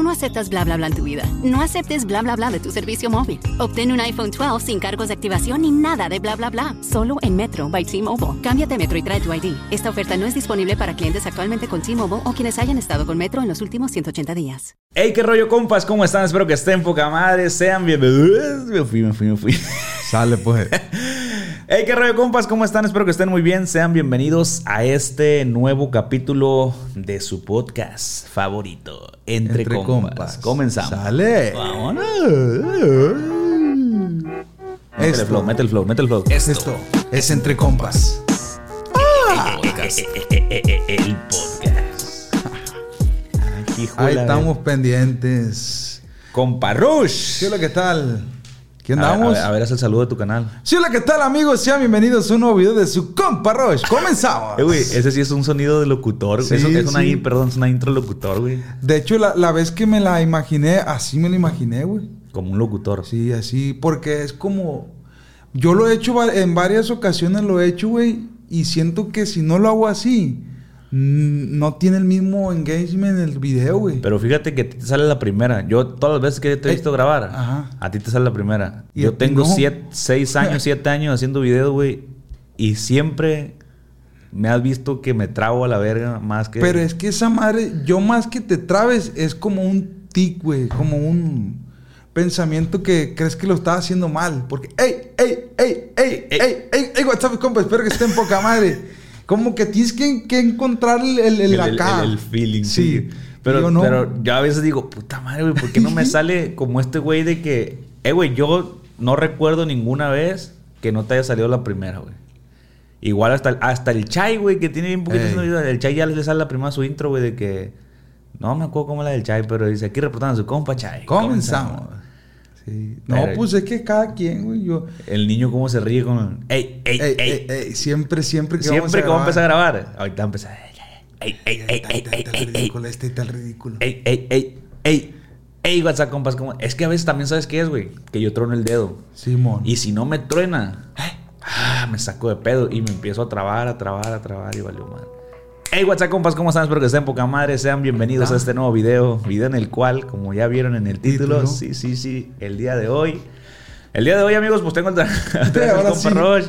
Tú no aceptas bla bla bla en tu vida. No aceptes bla bla bla de tu servicio móvil. Obtén un iPhone 12 sin cargos de activación ni nada de bla bla bla. Solo en Metro by T-Mobile. Cámbiate a Metro y trae tu ID. Esta oferta no es disponible para clientes actualmente con T-Mobile o quienes hayan estado con Metro en los últimos 180 días. Hey, qué rollo, compas, ¿cómo están? Espero que estén poca madre. Sean bienvenidos. Me fui, me fui, me fui. Sale pues. Hey, qué rollo, compas, ¿cómo están? Espero que estén muy bien. Sean bienvenidos a este nuevo capítulo de su podcast favorito, Entre, Entre compas. compas. Comenzamos. Sale. Vámonos. Mete el flow, mete el flow, mete el flow. Esto es entre compas. El podcast. De Ahí estamos pendientes. Compa Rush. ¿Qué hola, qué tal? ¿Qué andamos? A ver, a ver, haz el saludo de tu canal. Sí, hola, ¿qué tal, amigos? Sean bienvenidos a un nuevo video de su compa Roche. Comenzamos. Eh, güey, ese sí es un sonido de locutor. Sí, Eso es una, sí. in- perdón, es una intro locutor, güey. De hecho, la, la vez que me la imaginé, así me la imaginé, güey. Como un locutor. Sí, así, porque es como... Yo lo he hecho en varias ocasiones, lo he hecho, güey, y siento que si no lo hago así, no tiene el mismo engagement en el video, güey. Pero fíjate que a ti te sale la primera. Yo, todas las veces que te he Eh, visto grabar, ajá. a ti te sale la primera. Y Yo tengo no. siete, seis años, siete años haciendo videos, güey. Y siempre me has visto que me trago a la verga más que. Pero es que esa madre, yo más que te trabes, es como un tic, güey, como un pensamiento que crees que lo estás haciendo mal. Porque, ey, ey, ey, ey, Ey. ey, ey, ey, WhatsApp, compa, espero que esté en poca madre. Como que tienes que, que encontrar el, el, el acá. el- el feeling. Sí. Sí. Pero, no. pero yo a veces digo, puta madre, güey, ¿por qué no me sale como este güey de que, eh, güey, yo no recuerdo ninguna vez que no te haya salido la primera, güey. Igual hasta el, hasta el Chai, güey, que tiene bien poquito. El Chai ya le sale la primera su intro, güey, de que... No me acuerdo cómo es la del Chai, pero dice, aquí reportando a su compa Chai. Comenzamos. Sí. No, Pero- pues es que cada quien, güey, yo... El niño cómo se ríe con... Ey, ey, Ey, ey, siempre, siempre que Siempre que vamos a empezar a grabar. Ahorita va a empezar... Ey, ey, ey, ey, ey, ey, ridículo, este está ridículo. Ey, ey, ey, ey. Ey, WhatsApp, compas, ¿cómo? Es que a veces también sabes qué es, güey. Que yo trono el dedo. Simón. Y si no me truena, ah, me saco de pedo y me empiezo a trabar, a trabar, a trabar y valió madre. Hey, WhatsApp, compas, ¿cómo están? Espero que estén poca madre. Sean bienvenidos a este nuevo video. Video en el cual, como ya vieron en el título, sí, sí, sí, el día de hoy. El día de hoy, amigos, pues tengo el compa sí. Roche.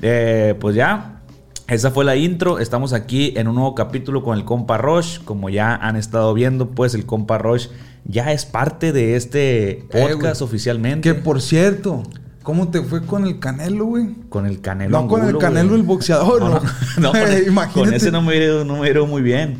Eh, pues ya, esa fue la intro. Estamos aquí en un nuevo capítulo con el compa Roche. Como ya han estado viendo, pues el compa Roche ya es parte de este podcast güey. oficialmente. Que por cierto, ¿cómo te fue con el Canelo, güey? Con el Canelo No con el Angulo, Canelo güey. el boxeador, no. no, con, Imagínate. con ese no me ido, no me ido muy bien.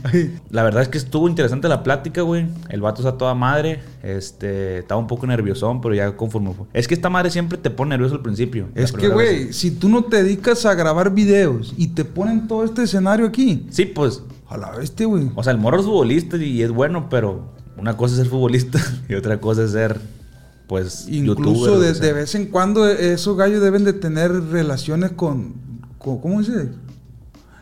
La verdad es que estuvo interesante la plática, güey. El vato está toda madre. Este, estaba un poco nerviosón, pero ya conforme fue. Es que esta madre siempre te pone nervioso al principio. Es que, güey, vez. si tú no te dedicas a grabar videos y te ponen todo este escenario aquí, Sí, pues, a la bestia, güey. o sea, el morro es futbolista y es bueno, pero una cosa es ser futbolista y otra cosa es ser, pues, Incluso o de, sea. de vez en cuando esos gallos deben de tener relaciones con, con- ¿cómo dice?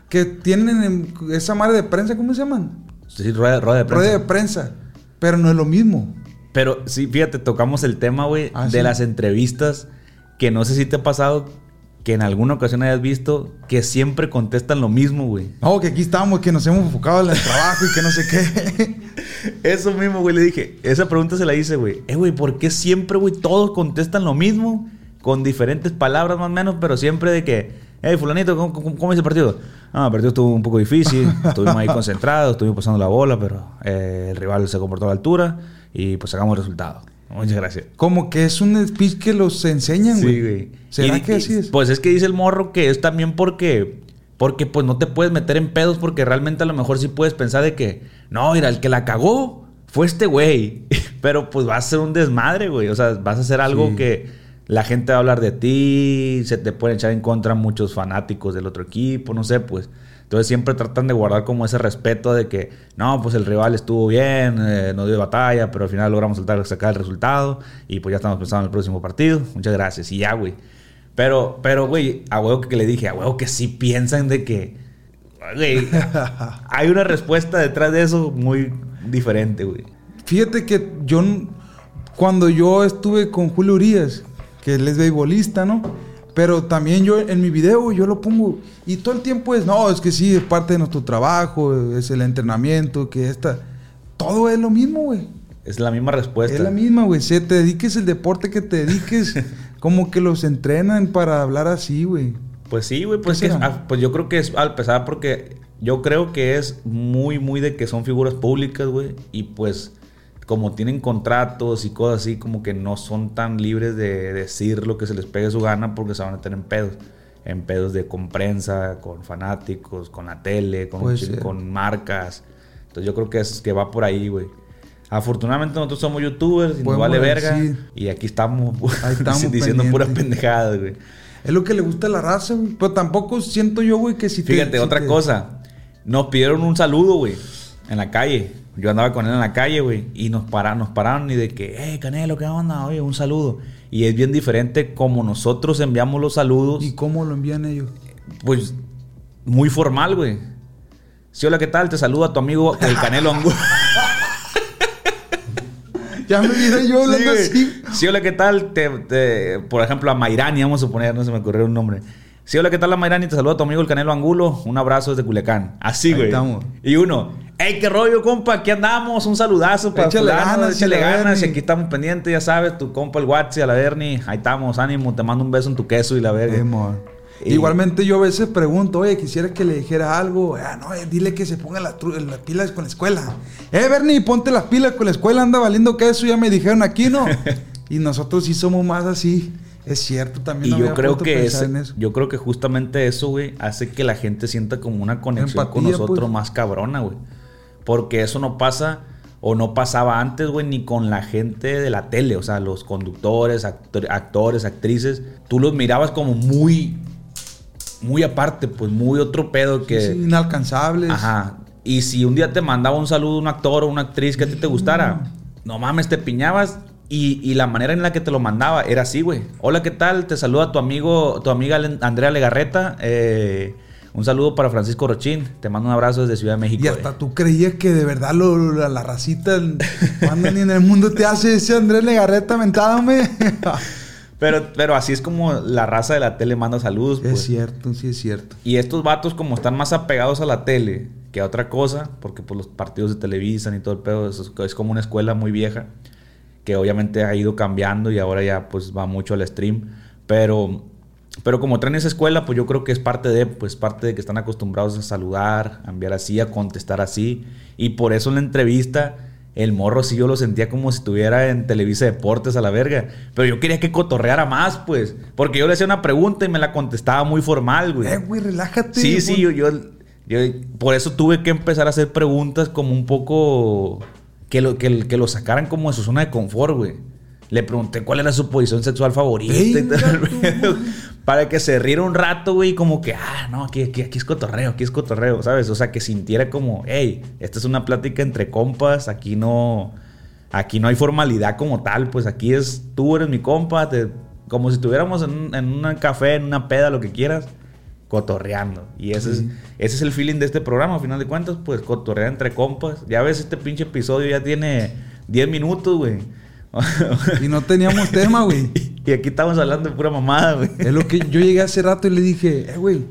Que tienen en- esa madre de prensa, ¿cómo se llaman? Sí, rueda, rueda de prensa. Rueda de prensa. Pero no es lo mismo. Pero sí, fíjate, tocamos el tema, güey, Ah, de sí. las entrevistas, que no sé si te ha pasado que en alguna ocasión hayas visto que siempre contestan lo mismo, güey. No, que aquí estamos, que nos hemos enfocado en el trabajo y que no sé qué. Eso mismo, güey, le dije. Esa pregunta se la hice, güey. Eh, güey, ¿por qué siempre, güey, todos contestan lo mismo? Con diferentes palabras más o menos, pero siempre de que, hey, fulanito, ¿cómo, cómo, cómo es el partido? Ah, el partido estuvo un poco difícil, estuvimos ahí concentrados, estuvimos pasando la bola, pero eh, el rival se comportó a la altura y pues sacamos el resultado. Muchas gracias. Como que es un speech que los enseñan, güey. Sí, güey. ¿Será Y- que y- así es? Pues es que dice el morro que es también porque. Porque pues no te puedes meter en pedos porque realmente a lo mejor sí puedes pensar de que. No, mira, el que la cagó fue este güey. Pero pues va a ser un desmadre, güey. O sea, vas a hacer algo Sí. que la gente va a hablar de ti, se te pueden echar en contra muchos fanáticos del otro equipo, no sé, pues. Entonces siempre tratan de guardar como ese respeto de que, no, pues el rival estuvo bien, eh, nos dio batalla, pero al final logramos saltar- sacar el resultado y pues ya estamos pensando en el próximo partido. Muchas gracias. Y ya, güey. Pero, pero, güey, a huevo que le dije, a huevo que sí piensan de que, güey, hay una respuesta detrás de eso muy diferente, güey. Fíjate que yo, cuando yo estuve con Julio Urias, que él es beisbolista, ¿no? Pero también yo en mi video yo lo pongo y todo el tiempo es, no, es que sí, es parte de nuestro trabajo, es el entrenamiento, que esta... Todo es lo mismo, güey. Es la misma respuesta. Es la misma, güey. Se te dediques el deporte que te dediques, como que los entrenan para hablar así, güey. Pues sí, güey, pues, ah, pues yo creo que es al pesar porque yo creo que es muy, muy de que son figuras públicas, güey, y pues como tienen contratos y cosas así, como que no son tan libres de decir lo que se les pegue su gana porque se van a meter en pedos. En pedos de con prensa, con fanáticos, con la tele, con, marcas. Entonces yo creo que es que va por ahí, güey. Afortunadamente nosotros somos youtubers y nos Podemos vale verga. decir. Y aquí estamos, Ahí estamos diciendo puras pendejadas, güey. Es lo que le gusta a la raza, güey. Pero tampoco siento yo, güey, que si te- Fíjate, si otra te- cosa. Nos pidieron un saludo, güey, en la calle. Yo andaba con él en la calle, güey, y nos, para, nos pararon y de que, hey, Canelo, ¿qué onda? Oye, un saludo. Y es bien diferente como nosotros enviamos los saludos, ¿Y cómo lo envían ellos? pues muy formal, güey. Sí, hola, ¿qué tal? Te saluda tu amigo el Canelo Angulo. Ya me miré yo hablando Sí, así. Sí, hola, ¿qué tal? Te, te- por ejemplo, a Mayrani, vamos a suponer, no se me ocurrió un nombre. Sí, hola, ¿qué tal, a Mayrani? Te saluda tu amigo el Canelo Angulo. Un abrazo desde Culiacán. Así, Ahí güey. estamos. Y uno, hey, qué rollo, compa, aquí andamos. Un saludazo para Échale fulano, ganas, échale ganas. Y aquí estamos pendientes, ya sabes, tu compa el Watsi, a la Bernie. Ahí estamos, ánimo, te mando un beso en tu queso y la verga. Y- Igualmente yo a veces pregunto, oye, quisiera que le dijera algo. Ah, no, eh, dile que se ponga las, las pilas con la escuela. Eh, Bernie, ponte las pilas con la escuela, anda valiendo que eso ya me dijeron aquí, ¿no? y nosotros sí somos más así. Es cierto, también Y no yo creo que ese- eso. yo creo que justamente eso, güey, hace que la gente sienta como una conexión con nosotros pues. más cabrona, güey. Porque eso no pasa o no pasaba antes, güey, ni con la gente de la tele, o sea, los conductores, actor- actores, actrices, tú los mirabas como muy muy aparte, pues muy otro pedo que Sí, inalcanzables. Ajá. Y si un día te mandaba un saludo un actor o una actriz que a ti te gustara, no mames, te piñabas. Y, y la manera en la que te lo mandaba era así, güey. Hola, ¿qué tal? Te saluda tu amigo, tu amiga Andrea Legarreta. Eh, un saludo para Francisco Rochín. Te mando un abrazo desde Ciudad de México. Y güey. hasta tú creías que de verdad lo, lo- la, racita, cuando ni en el mundo te hace ese Andrés Legarreta mentándome. Pero, pero así es como la raza de la tele manda saludos. es pues. cierto, sí es cierto. Y estos vatos, como están más apegados a la tele que a otra cosa, porque pues los partidos de televisan y todo el pedo, es, es como una escuela muy vieja, que obviamente ha ido cambiando y ahora ya pues va mucho al stream. Pero, pero como traen esa escuela, pues yo creo que es parte de, pues parte de que están acostumbrados a saludar, a enviar así, a contestar así. Y por eso en la entrevista, el morro sí yo lo sentía como si estuviera en Televisa Deportes a la verga. Pero yo quería que cotorreara más, pues. Porque yo le hacía una pregunta y me la contestaba muy formal, güey. Eh, güey, relájate. Sí, sí, güey. yo, yo, yo- por eso tuve que empezar a hacer preguntas como un poco que lo, que, que lo sacaran como de su zona de confort, güey. Le pregunté cuál era su posición sexual favorita y para que se riera un rato, güey, como que, ah, no, aquí, aquí, aquí es cotorreo, aquí es cotorreo, ¿sabes? O sea, que sintiera como, hey, esta es una plática entre compas, aquí no, aquí no hay formalidad como tal, pues aquí es, tú eres mi compa, te- como si estuviéramos en un, en un café, en una peda, lo que quieras, cotorreando. Y ese, es, ese es el feeling de este programa, a final de cuentas, pues cotorrear entre compas. Ya ves, este pinche episodio ya tiene 10 minutos, güey. Y no teníamos tema, güey. y aquí estamos hablando de pura mamada, güey. Es lo que yo llegué hace rato y le dije, eh, güey,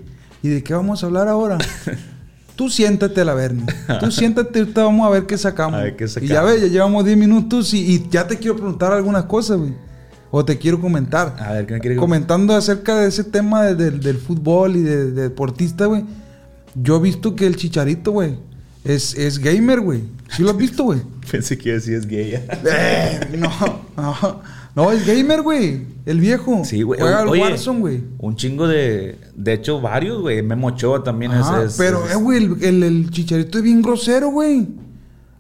¿y de qué vamos a hablar ahora? Tú siéntate a la verga. Tú siéntate, ahorita vamos a ver qué sacamos. A ver qué Y sacamos. ya ves, ya llevamos 10 minutos y, y ya te quiero preguntar algunas cosas, güey. O te quiero comentar. A ver, ¿qué me quiere Comentando acerca de ese tema de- del- del fútbol y de, de deportista, güey. Yo he visto que el chicharito, güey, es, es gamer, güey. ¿Sí lo has visto, güey? Pensé que decía es gay. Eh, no, no. No, es gamer, güey. El viejo. Sí, güey. Juega al Warzone, güey. Un chingo de. De hecho, varios, güey. Memo Ochoa también Ajá, es. es- pero, es- eh, güey, el, el- el chicharito es bien grosero, güey.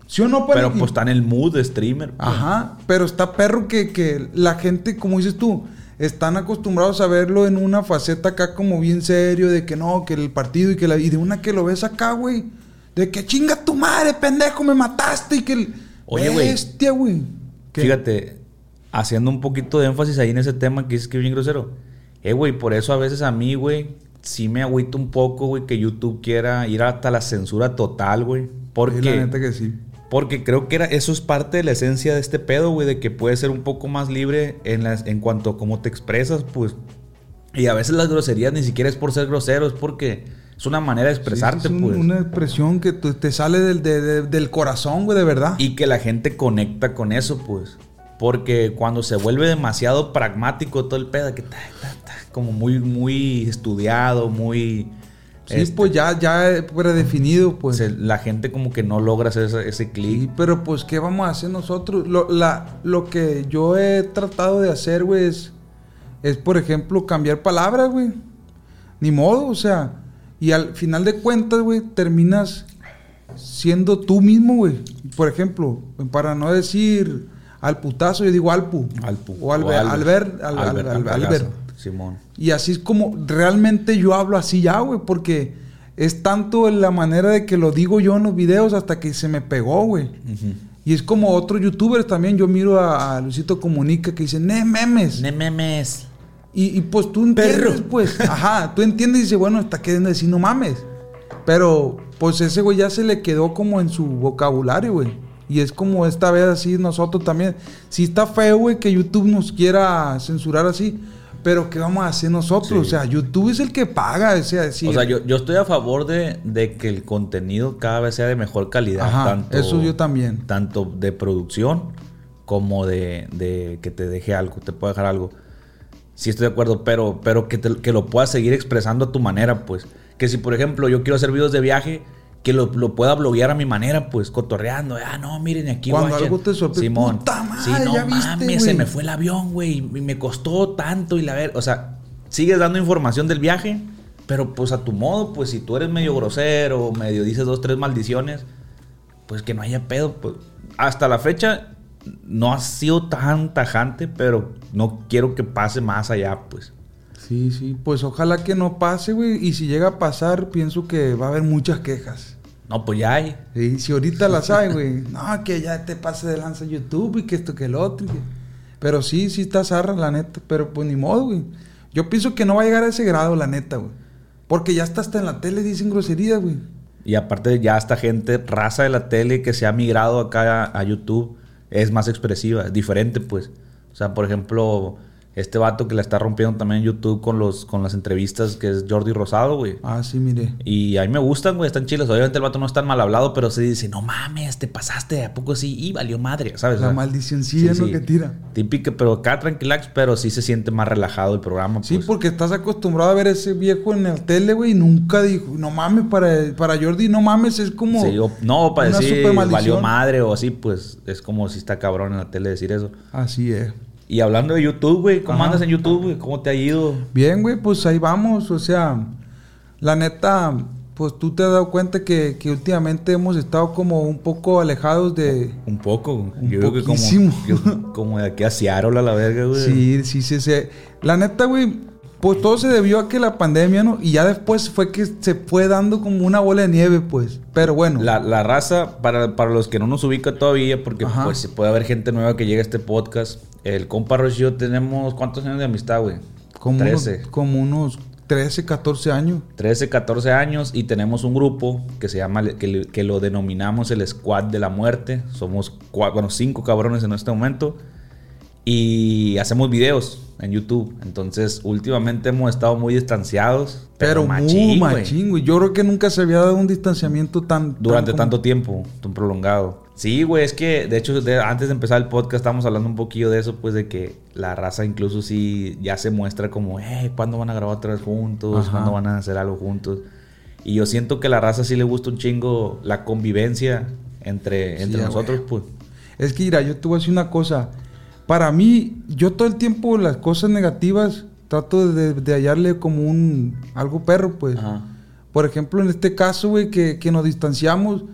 ¿Sí o no, Pani? Pero pues está en el mood de streamer. pues. Ajá, pero está perro que, que la gente, como dices tú, están acostumbrados a verlo en una faceta acá como bien serio, de que no, que el partido y que la... Y de una que lo ves acá, güey. De que chinga tu madre, pendejo, me mataste y que... el- Oye, güey. Bestia, güey. Fíjate, haciendo un poquito de énfasis ahí en ese tema que dices que es bien grosero. Eh, güey, por eso a veces a mí, güey, sí me agüito un poco, güey, que YouTube quiera ir hasta la censura total, güey. Sí, Porque... la neta que sí. Porque creo que era, eso es parte de la esencia de este pedo, güey, de que puedes ser un poco más libre en, las, en cuanto a cómo te expresas, pues. Y a veces las groserías ni siquiera es por ser grosero, es porque es una manera de expresarte, Sí, es un- pues. una expresión que te sale del, de- de- del corazón, güey, de verdad. Y que la gente conecta con eso, pues. Porque cuando se vuelve demasiado pragmático todo el pedo, que ta, ta, ta, como muy, muy estudiado, muy... sí, este, pues ya, ya predefinido, pues. se- la gente como que no logra hacer ese, ese clic. Sí, pero pues, ¿qué vamos a hacer nosotros? Lo, la, lo que yo he tratado de hacer, güey, es, es, por ejemplo, cambiar palabras, güey. Ni modo, o sea. Y al final de cuentas, güey, terminas siendo tú mismo, güey. Por ejemplo, para no decir al putazo, yo digo alpu. Alpu. O alber, albert, al- al- Albert, al- Albergazo, albert. Simón. Y así es como realmente yo hablo así ya, güey, porque es tanto en la manera de que lo digo yo en los videos hasta que se me pegó, güey. Y es como otros youtubers también, yo miro a, a Luisito Comunica que dice, ne memes. Ne memes. Y, y, pues tú entiendes, Perro. pues, ajá, tú entiendes y dices, bueno, está queriendo decir no mames. Pero pues ese güey ya se le quedó como en su vocabulario, güey. Y es como esta vez así nosotros también. Sí está feo, güey, que YouTube nos quiera censurar así. Pero ¿qué vamos a hacer nosotros? Sí. O sea, YouTube es el que paga. O sea, sí. O sea, yo, yo estoy a favor de, de que el contenido cada vez sea de mejor calidad. Ajá, tanto, eso yo también. Tanto de producción como de, de que te deje algo, te pueda dejar algo. Sí estoy de acuerdo, pero, pero que, te- que lo puedas seguir expresando a tu manera, pues. Que si, por ejemplo, yo quiero hacer videos de viaje, que lo, lo pueda bloguear a mi manera, pues, cotorreando. Ah, no, miren aquí, Cuando algo te sorprende, Simón. puta madre, sí, no ya viste, mames, se me fue el avión, güey. Y me costó tanto y la ver. O sea, sigues dando información del viaje, pero pues a tu modo, pues si tú eres medio grosero, medio dices dos, tres maldiciones, pues que no haya pedo. Pues. Hasta la fecha no ha sido tan tajante, pero no quiero que pase más allá, pues. Sí, sí. Pues ojalá que no pase, güey. Y si llega a pasar, pienso que va a haber muchas quejas. No, pues ya hay. Sí, si ahorita las hay, güey. No, que ya te pase de lanza YouTube y que esto que el otro. Pero sí, sí está zarra, la neta. Pero pues ni modo, güey. Yo pienso que no va a llegar a ese grado, la neta, güey. Porque ya está hasta en la tele dicen groserías, güey. Y aparte ya esta gente, raza de la tele que se ha migrado acá a, a YouTube, es más expresiva, es diferente pues. O sea, por ejemplo, este vato que la está rompiendo también en YouTube con, los, con las entrevistas, que es Jordi Rosado, güey. Ah, sí, mire. Y a mí me gustan, güey, están chiles. Obviamente el vato no es tan mal hablado, pero se dice, no mames, te pasaste, ¿a poco sí? Y valió madre, ¿sabes? La O sea, maldicioncilla, sí, ¿no? sí. Que tira. Típica, pero acá tranquilax, pero sí se siente más relajado el programa. Sí, pues. porque estás acostumbrado a ver ese viejo en la tele, güey, y nunca dijo, no mames, para, para Jordi, no mames, es como. Sí, o- no, para decir valió madre o así, pues es como si está cabrón en la tele decir eso. Así es. Y hablando de YouTube, güey, ¿cómo Ajá. andas en YouTube, güey? ¿Cómo te ha ido? Bien, güey, pues ahí vamos. O sea, la neta, pues tú te has dado cuenta que, que últimamente hemos estado como un poco alejados de. Un poco. Un yo creo que como, poquísimo. yo- como de aquí a Seattle a la verga, güey. Sí, sí, sí, sí. La neta, güey, pues todo se debió a que la pandemia, ¿no? Y ya después fue que se fue dando como una bola de nieve, pues. Pero bueno. La, la raza, para, para los que no nos ubican todavía, porque Ajá. pues puede haber gente nueva que llegue a este podcast. El compa Roche y yo tenemos, ¿cuántos años de amistad, güey? como, 13. Unos, como unos 13, 14 años. 13, 14 años y tenemos un grupo que se llama, que, que lo denominamos el Squad de la Muerte. Somos, cua- bueno, cinco cabrones en este momento y hacemos videos en YouTube. Entonces, últimamente hemos estado muy distanciados. Pero, machín, muy machín, güey. Yo creo que nunca se había dado un distanciamiento tan. Durante tan tanto tiempo, tan prolongado. Sí, güey, es que de hecho de- antes de empezar el podcast estábamos hablando un poquillo de eso, pues de que la raza incluso sí ya se muestra como, hey, ¿cuándo van a grabar otra vez juntos? Ajá. ¿Cuándo van a hacer algo juntos? Y yo siento que a la raza sí le gusta un chingo la convivencia entre, Sí, entre a nosotros, pues. Es que, mira, yo te voy a decir una cosa. Para mí, yo todo el tiempo las cosas negativas trato de, de hallarle como un algo perro, pues. Ajá. Por ejemplo, en este caso, güey, que, que nos distanciamos.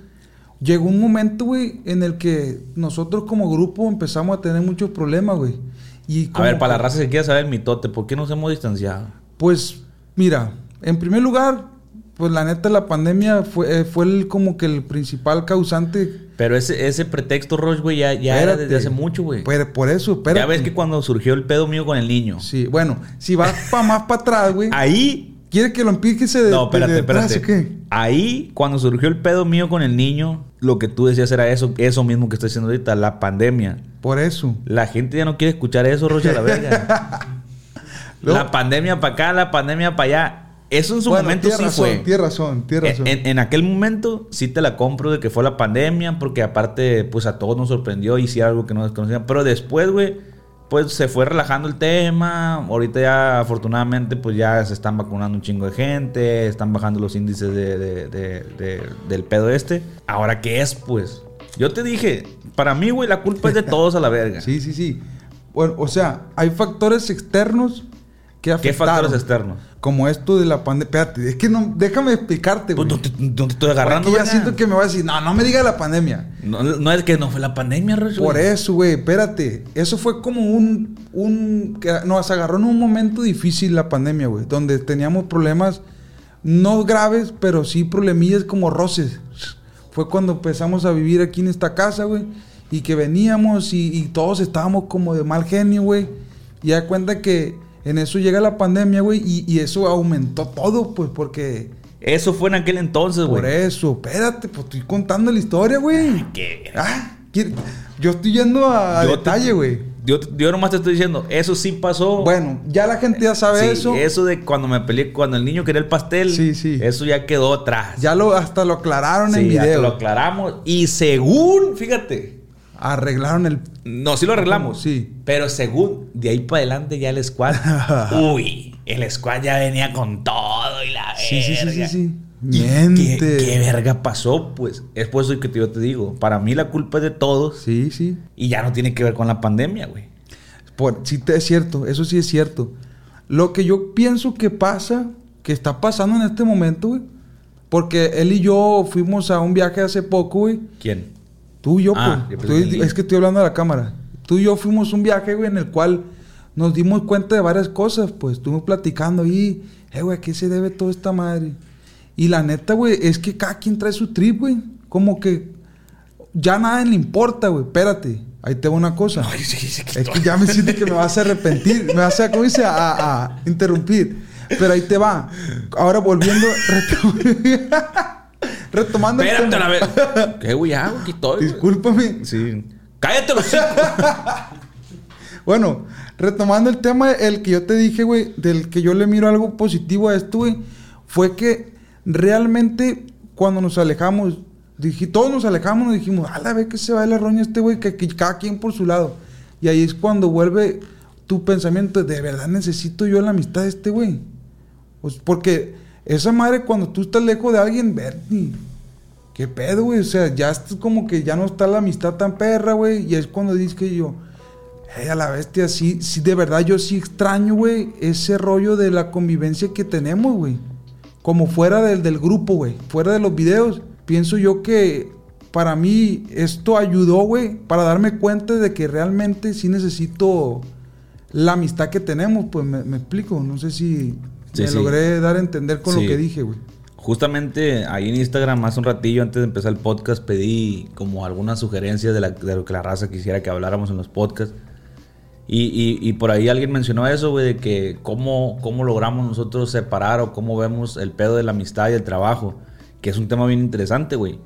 llegó un momento, güey, en el que nosotros como grupo empezamos a tener muchos problemas, güey. Y A ver, para la raza que quiera saber el mitote, ¿por qué nos hemos distanciado? Pues, mira, en primer lugar, pues la neta la pandemia fue, eh, fue el, como que el principal causante. Pero ese, ese pretexto, Roche, güey, ya, ya era desde hace mucho, güey. Por, por eso, espérate. Ya ves que cuando surgió el pedo mío con el niño. Sí, bueno, si vas pa más para atrás, güey. Ahí. ¿Quiere que lo empíquese de, No, espérate, de atrás espérate. o qué? Ahí, cuando surgió el pedo mío con el niño, lo que tú decías era eso, eso mismo que estoy diciendo ahorita, la pandemia. Por eso. La gente ya no quiere escuchar eso, Roche, a la verga. La pandemia para acá, la pandemia para allá. Eso en su Bueno, momento sí razón, fue. Tiene razón, tiene razón. En, en aquel momento sí te la compro de que fue la pandemia, porque aparte, pues a todos nos sorprendió y sí algo que no desconocían. Pero después, güey, pues se fue relajando el tema. Ahorita ya, afortunadamente, pues ya se están vacunando un chingo de gente, están bajando los índices de, de- de- de- del pedo este. Ahora, ¿qué es, pues? Yo te dije, para mí, güey, la culpa es de todos a la verga. Sí, sí, sí. Bueno, o sea, hay factores externos que ¿Qué factores externos? Como esto de la pandemia. Espérate, es que no, déjame explicarte, Pues güey. no te, no te estoy agarrando. Ya siento que me va a decir, no, no me diga la pandemia. No, no es que no fue la pandemia, Roche, Por eso, güey, espérate. Eso fue como un, un... que Nos agarró en un momento difícil la pandemia, güey. Donde teníamos problemas, no graves, pero sí problemillas como roces. Fue cuando empezamos a vivir aquí en esta casa, güey. Y que veníamos y, y todos estábamos como de mal genio, güey. Y da cuenta que en eso llega la pandemia, güey. Y, y eso aumentó todo, pues, porque... Eso fue en aquel entonces, güey. Por eso, espérate, pues estoy contando la historia, güey. ¿Qué? Ah, yo estoy yendo a, Yo detalle, güey. Yo, yo nomás te estoy diciendo, eso sí pasó. Bueno, ya la gente ya sabe Sí, eso. eso de cuando me peleé, cuando el niño quería el pastel. Sí, sí. Eso ya quedó atrás. Ya lo hasta lo aclararon en Sí, ya te video. lo aclaramos. Y según, fíjate. Arreglaron el. No, sí lo arreglamos. Sí. Pero según, de ahí para adelante ya el squad. uy, el squad ya venía con todo y la Sí, sí, sí, sí, verga. sí. ¿Y Miente. ¿Qué, qué verga pasó? Pues es por eso que yo te digo. Para mí la culpa es de todos. Sí, sí. Y ya no tiene que ver con la pandemia, güey. Por, sí, es cierto. Eso sí es cierto. Lo que yo pienso que pasa, que está pasando en este momento, güey. Porque él y yo fuimos a un viaje hace poco, güey. ¿Quién? Tú y yo, Ah, pues. yo es que estoy hablando a la cámara. Tú y yo fuimos un viaje, güey, en el cual nos dimos cuenta de varias cosas, pues. Estuvimos platicando ahí, eh, güey, ¿a qué se debe toda esta madre? Y la neta, güey, es que cada quien trae su trip, güey. Como que ya nada le importa, güey. Espérate, ahí te va una cosa. Ay, sí. Es que ya me siento que me vas a arrepentir. Me vas a, ¿cómo dice? A, a interrumpir. Pero ahí te va. Ahora volviendo. retom- retomando. Espérate, tema. a ver. ¿Qué, güey? Ya, aquí estoy. güey. Discúlpame. Sí. Cállate los cinco. Bueno, retomando el tema, el que yo te dije, güey, del que yo le miro algo positivo a esto, güey, fue que realmente cuando nos alejamos, dije, todos nos alejamos, nos dijimos, a la vez que se va la roña este güey, que, que cada quien por su lado. Y ahí es cuando vuelve tu pensamiento, de verdad necesito yo la amistad de este güey. Pues porque esa madre cuando tú estás lejos de alguien, ¿qué pedo, güey? O sea, ya es como que ya no está la amistad tan perra, güey. Y es cuando dices que yo, hey, a la bestia, sí, sí, de verdad yo sí extraño, güey, ese rollo de la convivencia que tenemos, güey. Como fuera del, del grupo, güey, fuera de los videos. Pienso yo que para mí esto ayudó, güey, para darme cuenta de que realmente sí necesito la amistad que tenemos, pues me explico. No sé si Sí, me sí. logré dar a entender con Sí. lo que dije, güey. Justamente ahí en Instagram, hace un ratillo antes de empezar el podcast, pedí como algunas sugerencias de, la- de lo que la raza quisiera que habláramos en los podcasts. Y, y- y por ahí alguien mencionó eso, güey, de que cómo, cómo logramos nosotros separar o cómo vemos el pedo de la amistad y el trabajo. Que es un tema bien interesante, güey.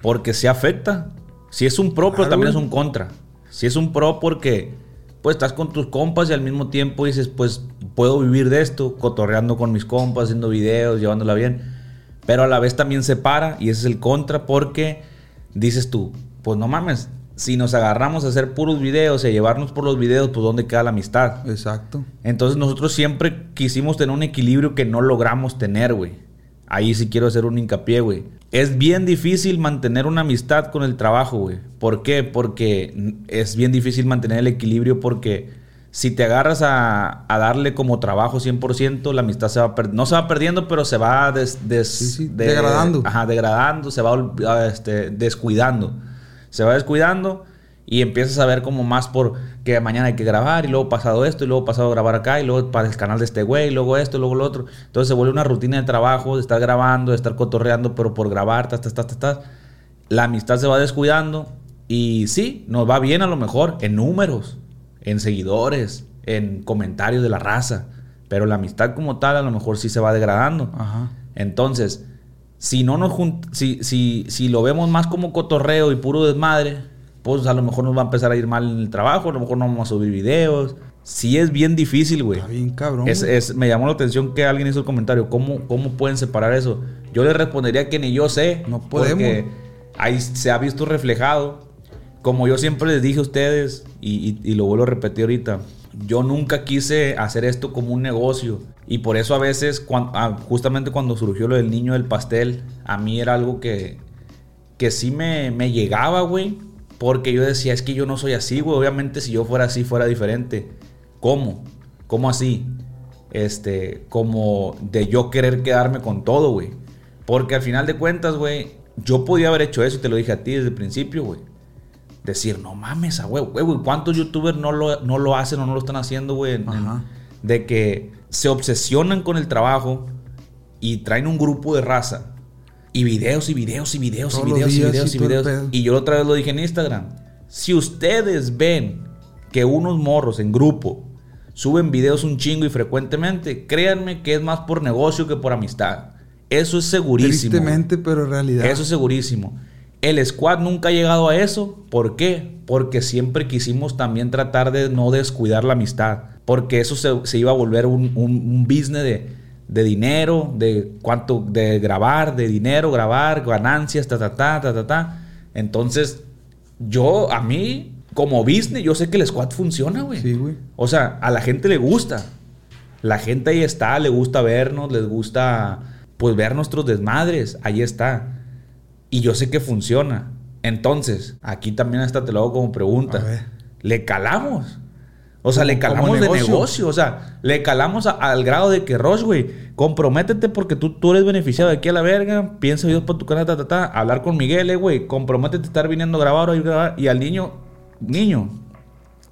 Porque se afecta. Si es un pro, pero Claro, también es güey. un contra. Si es un pro porque pues estás con tus compas y al mismo tiempo dices, pues puedo vivir de esto, cotorreando con mis compas, haciendo videos, llevándola bien. Pero a la vez también se para y ese es el contra porque dices tú, pues no mames, si nos agarramos a hacer puros videos y a llevarnos por los videos, pues ¿dónde queda la amistad? Exacto. Entonces nosotros siempre quisimos tener un equilibrio que no logramos tener, güey. Ahí sí quiero hacer un hincapié, güey. Es bien difícil mantener una amistad con el trabajo, güey. ¿Por qué? Porque es bien difícil mantener el equilibrio porque si te agarras a, a darle como trabajo 100%, la amistad se va per- no se va perdiendo, pero se va des- des- Sí, sí, de- degradando. Ajá, degradando, se va este, descuidando. Se va descuidando y empiezas a ver como más por que mañana hay que grabar y luego pasado esto y luego pasado grabar acá y luego para el canal de este güey y luego esto y luego lo otro. Entonces se vuelve una rutina de trabajo, de estar grabando, de estar cotorreando, pero por grabar, tas, tas, tas, tas, tas. La amistad se va descuidando y sí, nos va bien a lo mejor en números, en seguidores, en comentarios de la raza, pero la amistad como tal a lo mejor sí se va degradando. Ajá. Entonces, si no nos si, si, si lo vemos más como cotorreo y puro desmadre, pues a lo mejor nos va a empezar a ir mal en el trabajo, a lo mejor no vamos a subir videos. Sí es bien difícil, güey. Está bien cabrón. Es, es- me llamó la atención que alguien hizo el comentario. ¿Cómo, ¿Cómo pueden separar eso? Yo le respondería que ni yo sé. No podemos. Porque ahí se ha visto reflejado. Como yo siempre les dije a ustedes, y, y- y lo vuelvo a repetir ahorita, yo nunca quise hacer esto como un negocio. Y por eso a veces, cuan- ah, justamente cuando surgió lo del niño del pastel, a mí era algo que, que sí me, me llegaba, güey. Porque yo decía, es que yo no soy así, güey. Obviamente si yo fuera así, fuera diferente. ¿Cómo? ¿Cómo así? Este, como de yo querer quedarme con todo, güey. Porque al final de cuentas, güey, yo podía haber hecho eso y te lo dije a ti desde el principio, güey. Decir, no mames, a güey, güey, ¿cuántos youtubers no lo, no lo hacen o no lo están haciendo, güey? De que se obsesionan con el trabajo y traen un grupo de raza. Y videos y videos y videos Todos y videos y videos y videos. Y yo otra vez lo dije en Instagram. Si ustedes ven que unos morros en grupo suben videos un chingo y frecuentemente, créanme que es más por negocio que por amistad. Eso es segurísimo. Tristemente, pero en realidad. Eso es segurísimo. El squad nunca ha llegado a eso. ¿Por qué? Porque siempre quisimos también tratar de no descuidar la amistad. Porque eso se, se iba a volver un, un- un business de, de dinero, de cuánto, de grabar, de dinero, grabar, ganancias, ta, ta, ta, ta, ta, ta. Entonces, yo, a mí, como business, yo sé que el squad funciona, güey. Sí, güey. O sea, a la gente le gusta. La gente ahí está, le gusta vernos, les gusta pues ver nuestros desmadres, ahí está. Y yo sé que funciona. Entonces, aquí también hasta te lo hago como pregunta. A ver. ¿Le calamos? O sea, le calamos de negocio. O sea, le calamos a- al grado de que, Ross, güey, comprométete porque tú, tú eres beneficiado de aquí a la verga. Piensa videos para tu canal, ta, ta, ta. Hablar con Miguel, eh, güey. Comprométete a estar viniendo a grabar a grabar. Y al niño, niño,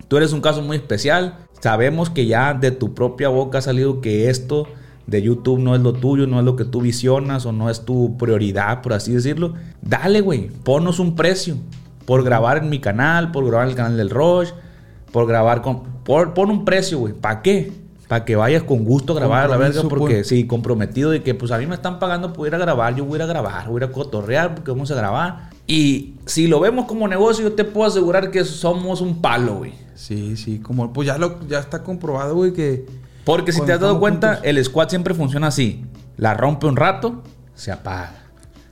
Tú eres un caso muy especial. Sabemos que ya de tu propia boca ha salido que esto de YouTube no es lo tuyo, no es lo que tú visionas o no es tu prioridad, por así decirlo. Dale, güey, ponnos un precio por grabar en mi canal, por grabar en el canal del Roche, por grabar con... por- pon un precio, güey. ¿Para qué? Para que vayas con gusto a grabar a la verga, porque pues. sí, comprometido de que pues a mí me están pagando por ir a grabar, yo voy a ir a grabar, voy a ir a cotorrear porque vamos a grabar. Y si lo vemos como negocio, yo te puedo asegurar que somos un palo, güey. Sí, sí, como pues ya lo ya está comprobado, güey, que Porque si te has dado cuenta, juntos. el squad siempre funciona así. La rompe un rato, se apaga.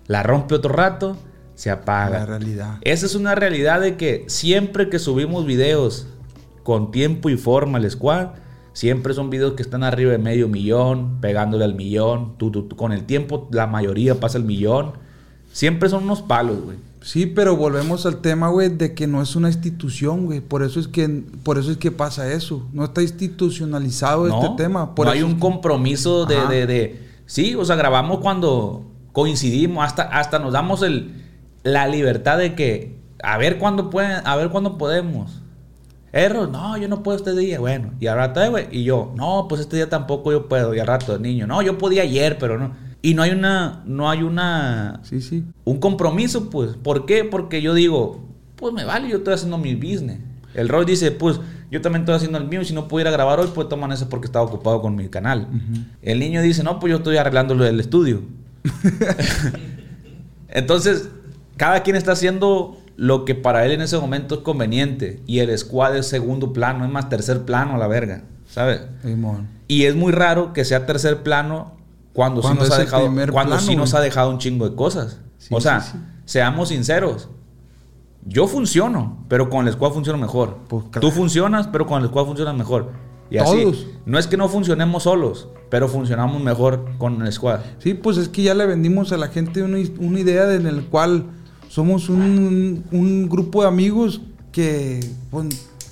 La rompe otro rato, se apaga. la realidad. Esa es una realidad de que siempre que subimos videos con tiempo y forma al squad, siempre son videos que están arriba de medio millón, pegándole al millón. Tú, tú- tú- con el tiempo, la mayoría pasa el millón. Siempre son unos palos, güey. Sí, pero volvemos al tema, güey, de que no es una institución, güey. Por eso es que por eso es que pasa eso. No está institucionalizado No, este tema. Por no hay un que- compromiso de, de- de- Sí, o sea, grabamos cuando coincidimos, hasta, hasta nos damos el, la libertad de que a ver cuándo pueden, a ver cuándo podemos. Error, no, yo no puedo este día, bueno. Y al rato, eh, güey, y yo, no, pues este día tampoco yo puedo. Y al rato, niño, no, yo podía ayer, pero no. Y no hay una, no hay una, Sí, sí. un compromiso, pues. ¿Por qué? Porque yo digo, pues me vale, yo estoy haciendo mi business. El Roy dice, pues yo también estoy haciendo el mío. Si no pudiera grabar hoy, pues toman eso porque estaba ocupado con mi canal. El niño dice, no, pues yo estoy arreglando lo del estudio. Entonces, cada quien está haciendo lo que para él en ese momento es conveniente. Y el squad es segundo plano, es más tercer plano a la verga. ¿Sabes? Simón. Y es muy raro que sea tercer plano cuando, Cuando sí nos ha dejado, primer cuando plano, sí nos güey. ha dejado un chingo de cosas. Sí, o sea, seamos sinceros. Yo funciono, pero con el squad funciono mejor. Pues, claro. Tú funcionas, pero con el squad funcionas mejor. Y así. No es que no funcionemos solos, pero funcionamos mejor con el squad. Sí, pues es que ya le vendimos a la gente una, una idea en el cual somos un, grupo de amigos que pues,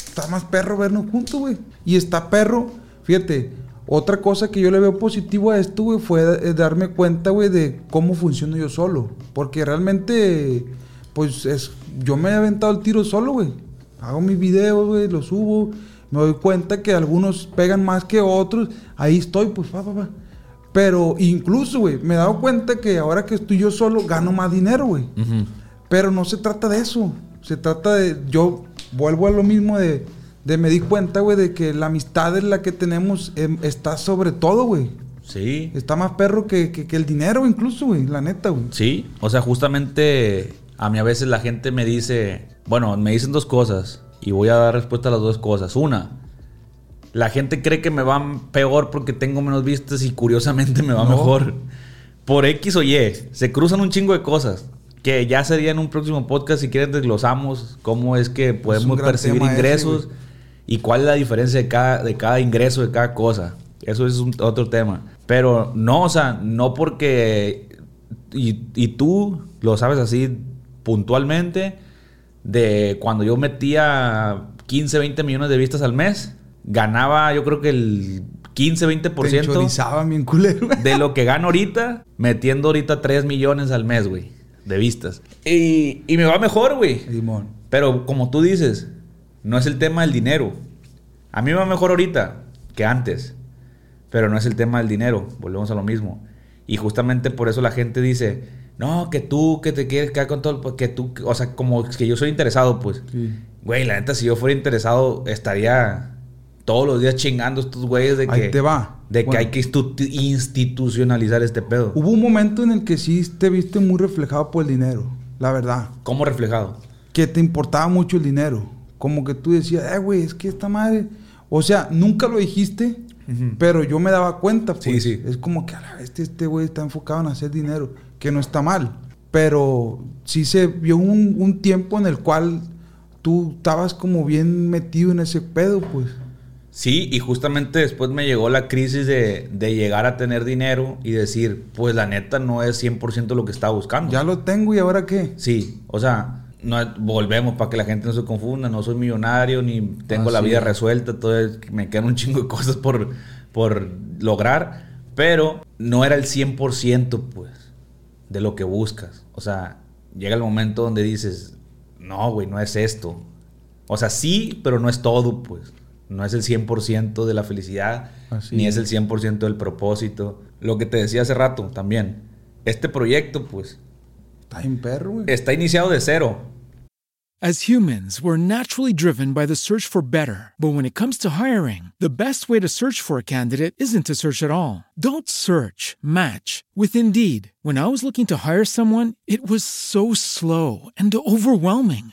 está más perro vernos juntos, güey. Y está perro, fíjate, otra cosa que yo le veo positivo a esto, güey, fue eh, darme cuenta, güey, de cómo funciono yo solo. Porque realmente, pues, es, yo me he aventado el tiro solo, güey. Hago mis videos, güey, los subo. Me doy cuenta que algunos pegan más que otros. Ahí estoy, pues, pa, pa, pa. Pero incluso, güey, me he dado cuenta que ahora que estoy yo solo, gano más dinero, güey. Pero no se trata de eso. Se trata de. Yo vuelvo a lo mismo de. de me di cuenta, güey, de que la amistad es la que tenemos. em, está sobre todo, güey. Sí. Está más perro que, que- que el dinero, incluso, güey. La neta, güey. Sí, o sea, justamente a mí a veces la gente me dice, bueno, me dicen dos cosas y voy a dar respuesta a las dos cosas. Una, la gente cree que me va peor porque tengo menos vistas y curiosamente me va No. mejor. Por X o Y, se cruzan un chingo de cosas. Que ya sería en un próximo podcast si quieren desglosamos cómo es que podemos gran percibir ese, ingresos güey. y cuál es la diferencia de cada, de cada ingreso de cada cosa. Eso es un- otro tema. Pero no, o sea, no porque... Y, y tú lo sabes así puntualmente, de cuando yo metía 15, 20 millones de vistas al mes, ganaba yo creo que el 15, Te 20% enchorizaban bien culero, güey. de lo que gano ahorita, metiendo ahorita 3 millones al mes, güey, de vistas. Y, y me va mejor, güey. Simón. Pero como tú dices, no es el tema del dinero. A mí me va mejor ahorita que antes. Pero no es el tema del dinero. Volvemos a lo mismo. Y justamente por eso la gente dice, no, que tú, que te quieres quedar con todo, el- que tú, o sea, como que yo soy interesado, pues. Sí. Güey, la neta, si yo fuera interesado, estaría todos los días chingando a estos güeyes de que... Ahí te va. De que Bueno. hay que institu- institucionalizar este pedo. Hubo un momento en el que sí te viste muy reflejado por el dinero. La verdad. ¿Cómo reflejado? que te importaba mucho el dinero. Como que tú decías, eh, güey, es que esta madre. O sea, nunca lo dijiste, pero yo me daba cuenta, pues. Sí, sí. Es como que a la vez este güey está enfocado en hacer dinero, que no está mal. Pero sí se vio un, un tiempo en el cual tú estabas como bien metido en ese pedo, pues. Sí, y justamente después me llegó la crisis de, de llegar a tener dinero y decir, pues la neta no es 100% lo que estaba buscando. Ya lo tengo y ahora qué. Sí, o sea, no, volvemos para que la gente no se confunda, no soy millonario ni tengo la vida es. resuelta, todavía me quedan un chingo de cosas por, por lograr, pero no era el 100% pues de lo que buscas. O sea, llega el momento donde dices, no, güey, no es esto. O sea, sí, pero no es todo, pues. No es el 100% de la felicidad, Así ni es es. el 100% del propósito. Lo que te decía hace rato también. Este proyecto, pues, Está en perro, güey. está iniciado de cero. As humans, we're naturally driven by the search for better. But when it comes to hiring, the best way to search for a candidate isn't to search at all. Don't search, match with Indeed. When I was looking to hire someone, it was so slow and overwhelming.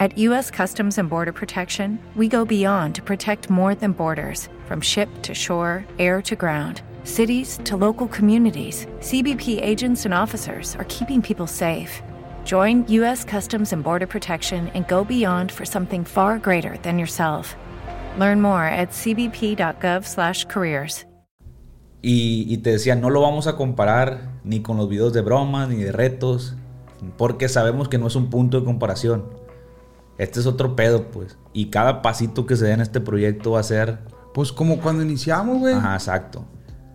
At U.S. Customs and Border Protection, we go beyond to protect more than borders from ship to shore, air to ground. Cities to local communities, CBP agents and officers are keeping people safe. Join U.S. Customs and Border Protection and go beyond for something far greater than yourself. Learn more at cbp.gov/careers. Y, y te decía, no lo vamos a comparar ni con los videos de bromas ni de retos, porque sabemos que no es un punto de comparación. Este es otro pedo, pues. Y cada pasito que se dé en este proyecto va a ser... Pues como cuando iniciamos, güey. Ajá, exacto.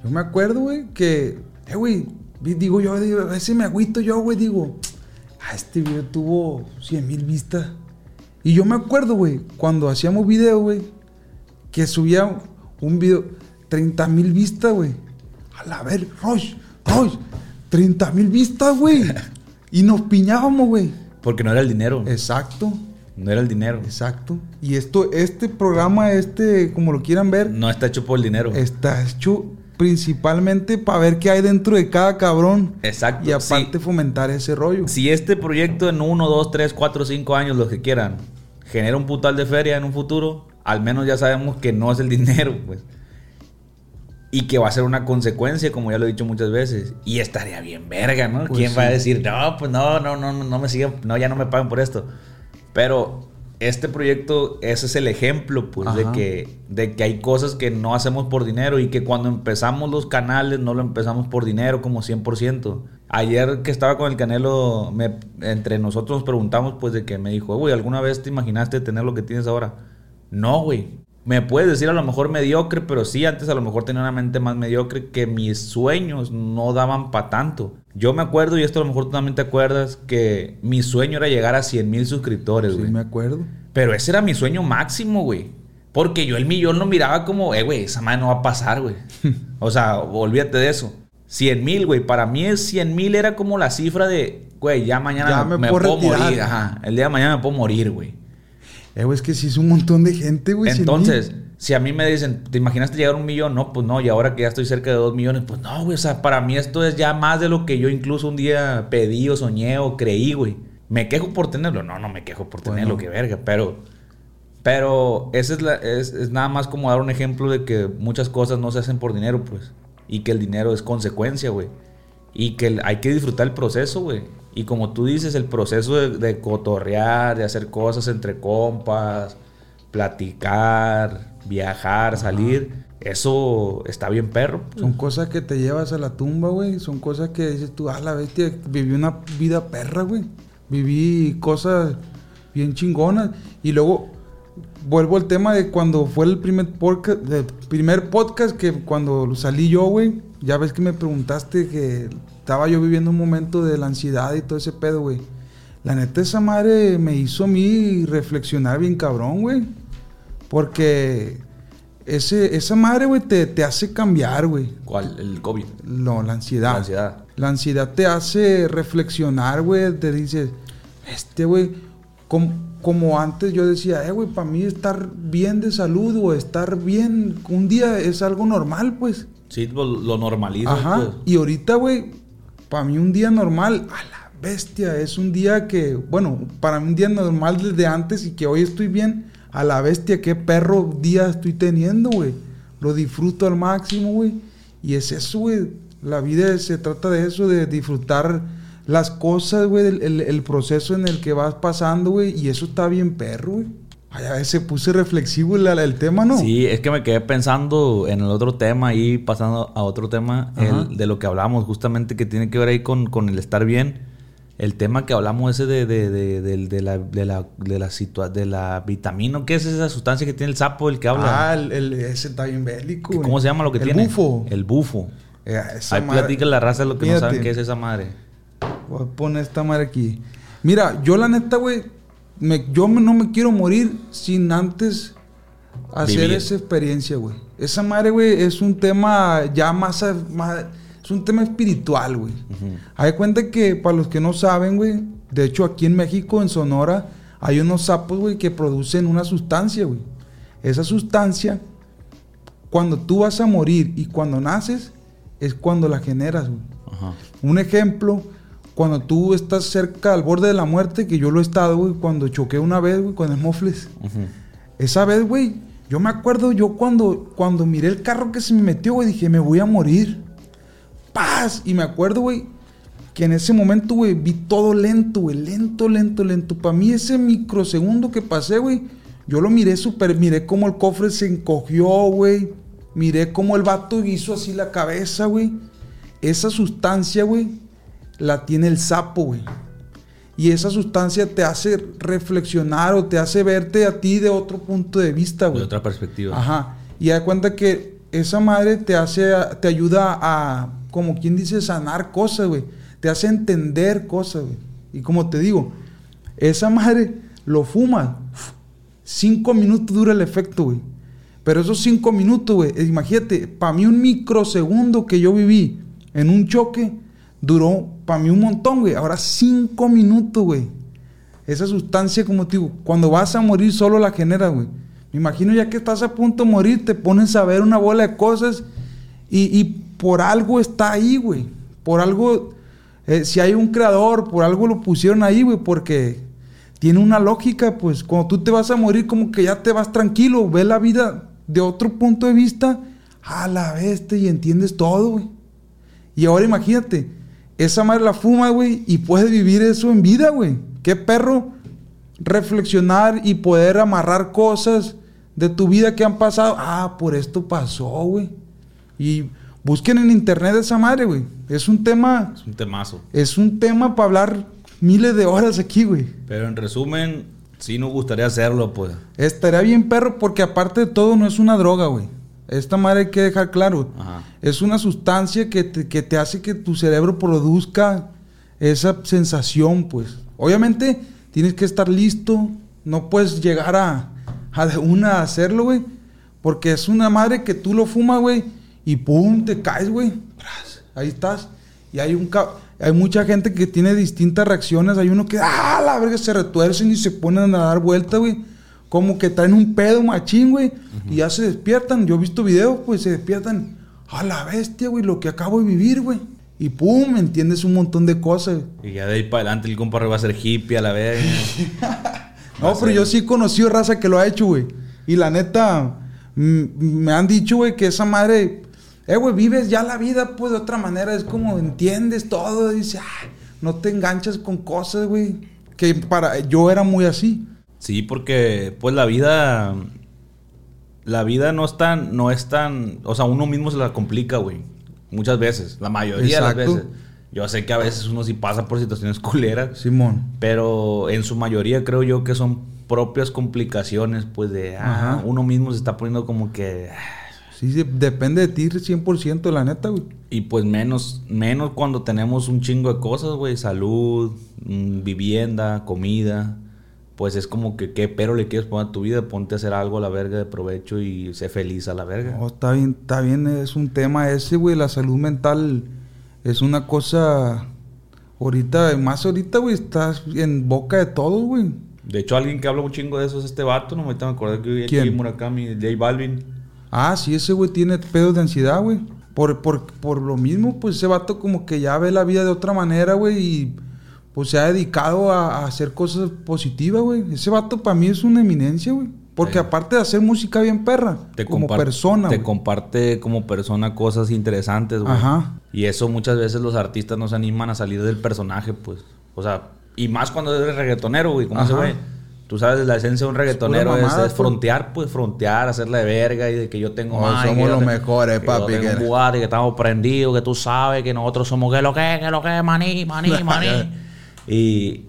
Yo me acuerdo, güey, que, eh, güey, digo yo, digo, a veces me agüito yo, güey, digo, ah, este video tuvo 100 mil vistas. Y yo me acuerdo, güey, cuando hacíamos video, güey, que subía un video 30 mil vistas, güey. A la ver, Rosh, Rosh, 30 mil vistas, güey. y nos piñábamos, güey. Porque no era el dinero. Exacto, No era el dinero. exacto. Y esto, este programa, este, como lo quieran ver, No está hecho por el dinero. está hecho principalmente para ver qué hay dentro de cada cabrón. Exacto. Y aparte Sí. fomentar ese rollo. Si este proyecto en 1, 2, 3, 4, 5 años, los que quieran, genera un putal de feria en un futuro, al menos ya sabemos que no es el dinero, pues. Y que va a ser una consecuencia, como ya lo he dicho muchas veces. Y estaría bien verga, ¿no? Pues ¿Quién sí. va a decir, no, pues no, no, no, no, no me sigan, no, ya no me pagan por esto? Pero este proyecto, ese es el ejemplo, pues, de que, de que hay cosas que no hacemos por dinero y que cuando empezamos los canales no lo empezamos por dinero como 100%. Ayer que estaba con el Canelo, me- entre nosotros nos preguntamos, pues, de que me dijo, güey, ¿alguna vez te imaginaste tener lo que tienes ahora? No, güey. Me puedes decir a lo mejor mediocre, pero sí, antes a lo mejor tenía una mente más mediocre que mis sueños no daban para tanto. Yo me acuerdo, y esto a lo mejor tú también te acuerdas, que mi sueño era llegar a 100 mil suscriptores, Sí, güey. me acuerdo. Pero ese era mi sueño máximo, güey. Porque yo el millón lo miraba como, eh, güey, esa madre no va a pasar, güey. o sea, olvídate de eso. 100 mil, güey. Para mí es 100 mil era como la cifra de, güey, ya mañana Ya me, puedo puedo retirar. morir. Ajá. El día de mañana me puedo morir, güey. Eh, güey, es que sí es un montón de gente, güey. Entonces, si a mí me dicen, ¿te imaginaste llegar a un millón? No, pues no. Y ahora que ya estoy cerca de dos millones, pues no, güey. O sea, para mí esto es ya más de lo que yo incluso un día pedí o soñé o creí, güey. ¿Me quejo por tenerlo? No, no me quejo por tenerlo, Bueno. que verga. Pero, pero esa es, la, es, es nada más como dar un ejemplo de que muchas cosas no se hacen por dinero, pues. Y que el dinero es consecuencia, güey. Y que el- hay que disfrutar el proceso, güey. Y como tú dices, el proceso de, de cotorrear, de hacer cosas entre compas, platicar, viajar, salir, eso está bien perro. Son cosas que te llevas a la tumba, güey. Son cosas que dices tú, ah, la bestia, viví una vida perra, güey. Viví cosas bien chingonas. Y luego vuelvo al tema de cuando fue el primer podcast, el primer podcast que cuando salí yo, güey. Ya ves que me preguntaste que estaba yo viviendo un momento de la ansiedad y todo ese pedo, güey. La neta, esa madre me hizo a mí reflexionar bien cabrón, güey. Porque ese, esa madre, güey, te, te hace cambiar, güey. ¿Cuál? El COVID. No, la ansiedad. La ansiedad. La ansiedad te hace reflexionar, güey. Te dices, este, güey, como, como antes yo decía, eh, güey, para mí estar bien de salud o estar bien un día es algo normal, pues. Sí, pues, lo normalizas, Ajá. pues. Y ahorita, güey, para mí un día normal, a la bestia, es un día que, bueno, para mí un día normal desde antes y que hoy estoy bien, a la bestia, qué perro día estoy teniendo, güey. Lo disfruto al máximo, güey. Y es eso, güey. La vida se trata de eso, de disfrutar las cosas, güey, el, el- proceso en el que vas pasando, güey. Y eso está bien perro, güey. Ay, a veces se puse reflexivo el, el tema, ¿no? Sí, es que me quedé pensando en el otro tema y pasando a otro tema, el de lo que hablamos, justamente que tiene que ver ahí con, con el estar bien. El tema que hablamos ese de, de, de, de- la, de, la, de, la situa- de la vitamina, ¿qué es esa sustancia que tiene el sapo, el que habla? Ah, el, el- ese está bien bélico. ¿Cómo se llama lo que el tiene? bufo. El bufo. Eh, Ahí madre- platica la raza lo que no Fíjate. saben qué es esa madre. Voy a poner esta madre aquí. Mira, yo la neta, güey, me- yo no me quiero morir sin antes hacer Vivir. esa experiencia, güey. Esa madre, güey, es un tema ya más, es un tema espiritual, güey. Hay cuenta que para los que no saben, güey, de hecho aquí en México, en Sonora, hay unos sapos, güey, que producen una sustancia, güey. Esa sustancia, cuando tú vas a morir y cuando naces, es cuando la generas, güey. Un ejemplo, cuando tú estás cerca al borde de la muerte, que yo lo he estado, güey, cuando choqué una vez, güey, con el mofles. Ujú. Esa vez, güey, yo me acuerdo, yo cuando, cuando miré el carro que se me metió, güey, dije, me voy a morir. Paz. Y me acuerdo, güey, que en ese momento, güey, vi todo lento, güey, lento, lento, lento. Para mí ese microsegundo que pasé, güey, yo lo miré súper, miré cómo el cofre se encogió, güey. Miré cómo el vato hizo así la cabeza, güey. Esa sustancia, güey, la tiene el sapo, güey. Y esa sustancia te hace reflexionar o te hace verte a ti de otro punto de vista, De güey. otra perspectiva. Ajá. Y da cuenta que esa madre te hace, te ayuda a, como quien dice, sanar cosas, güey. Te hace entender cosas, güey. Y como te digo, esa madre lo fumas. Cinco minutos dura el efecto, güey. Pero esos cinco minutos, güey, imagínate, para mí un microsegundo que yo viví en un choque, duró para mí un montón, güey. Ahora cinco minutos, güey. Esa sustancia, como te digo, cuando vas a morir solo la genera, güey. Me imagino ya que estás a punto de morir, te pones a ver una bola de cosas y, y por algo está ahí, güey. Por algo, eh, si hay un creador, por algo lo pusieron ahí, güey, porque tiene una lógica, pues cuando tú te vas a morir, como que ya te vas tranquilo, ves la vida de otro punto de vista, a la bestia y entiendes todo, güey. Y ahora imagínate, esa madre la fuma, güey, y puedes vivir eso en vida, güey. Qué perro reflexionar y poder amarrar cosas de tu vida que han pasado. Ah, por esto pasó, güey. Y busquen en internet esa madre, güey. Es un tema. Es un temazo. Es un tema para hablar miles de horas aquí, güey. Pero en resumen, sí nos gustaría hacerlo, pues. Estaría bien, perro, porque aparte de todo, no es una droga, güey. Esta madre hay que dejar claro. Ajá. Es una sustancia que te, que te hace que tu cerebro produzca esa sensación, pues. Obviamente, tienes que estar listo. No puedes llegar a, a de una a hacerlo, güey. Porque es una madre que tú lo fumas, güey. Y pum, te caes, güey. Ahí estás. Y hay un hay mucha gente que tiene distintas reacciones. Hay uno que, ah, la verga, se retuercen y se ponen a dar vuelta, güey. Como que traen un pedo machín, güey. Y ya se despiertan. Yo he visto videos, pues se despiertan. A la bestia, güey, lo que acabo de vivir, güey. Y pum, entiendes un montón de cosas. Y ya de ahí para adelante el compadre va a ser hippie a la vez. No, pero yo sí he conocido raza que lo ha hecho, güey. Y la neta, me han dicho, güey, que esa madre, eh, güey, vives ya la vida, pues de otra manera. Es como entiendes todo. Dice, "Ay, no te enganchas con cosas, güey. Que para yo era muy así. Sí, porque pues la vida. La vida no es tan. No es tan. O sea, uno mismo se la complica, güey. Muchas veces. La mayoría de las veces. Yo sé que a veces uno sí pasa por situaciones culeras. Simón. Pero en su mayoría creo yo que son propias complicaciones, pues de. ah, Ajá. uno mismo se está poniendo como que. Sí, sí, depende de ti 100%, la neta, güey. Y pues menos, menos cuando tenemos un chingo de cosas, güey. Salud, mm, vivienda, comida. Pues es como que qué pero le quieres poner a tu vida. Ponte a hacer algo a la verga de provecho y sé feliz a la verga. No, está bien, está bien, es un tema ese, güey. La salud mental es una cosa. Ahorita, más ahorita, güey, estás en boca de todos, güey. De hecho, alguien que habla un chingo de eso es este vato. No ahorita me acordé que vi aquí Murakami, J Balvin. Ah, sí, ese güey tiene pedos de ansiedad, güey. Por, por, por lo mismo, pues ese vato como que ya ve la vida de otra manera, güey, y pues se ha dedicado a, a hacer cosas positivas, güey. Ese vato para mí es una eminencia, güey. Porque Sí. aparte de hacer música bien perra, Te como persona, Te comparte como persona cosas interesantes, güey. Ajá. Y eso muchas veces los artistas no se animan a salir del personaje, pues. O sea, y más cuando eres reggaetonero, güey. Ese Ajá. güey. Tú sabes, la esencia de un reggaetonero es, mamada, es pues. frontear, pues frontear, hacerla de verga y de que yo tengo Oh, más. y somos los mejores, que papi, Yo tengo que- un que estamos prendidos, que tú sabes que nosotros somos que lo que, que lo que, maní, maní, maní. Y,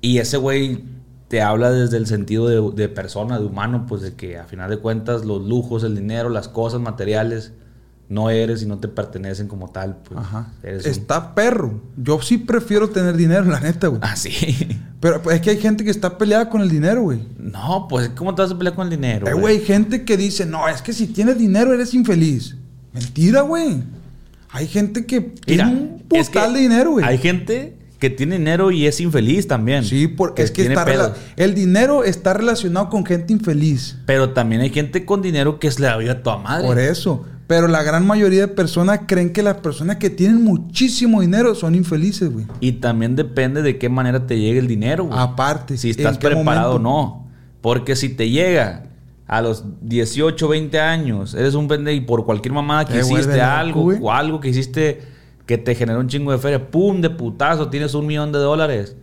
y ese güey te habla desde el sentido de, de persona, de humano, pues de que a final de cuentas los lujos, el dinero, las cosas materiales no eres y no te pertenecen como tal. Pues, Ajá. Eres un- Está perro. Yo sí prefiero tener dinero, la neta, güey. Ah, sí. Pero pues, es que hay gente que está peleada con el dinero, güey. No, pues, ¿cómo te vas a pelear con el dinero? Eh, güey, gente que dice, no, es que si tienes dinero eres infeliz. Mentira, güey. Hay gente que tiene Mira, un es putal que de dinero, güey. Hay gente que tiene dinero y es infeliz también. Sí, porque es que está rela- el dinero está relacionado con gente infeliz. Pero también hay gente con dinero que es la vida a toda madre. Por eso. Pero la gran mayoría de personas creen que las personas que tienen muchísimo dinero son infelices, güey. Y también depende de qué manera te llegue el dinero, güey. Aparte. Si ¿en estás preparado o no. Porque si te llega a los 18, 20 años, eres un pendejo y por cualquier mamada que vuelve hiciste algo, güey. o algo que hiciste que te generó un chingo de feria, pum, de putazo, tienes un millón de dólares.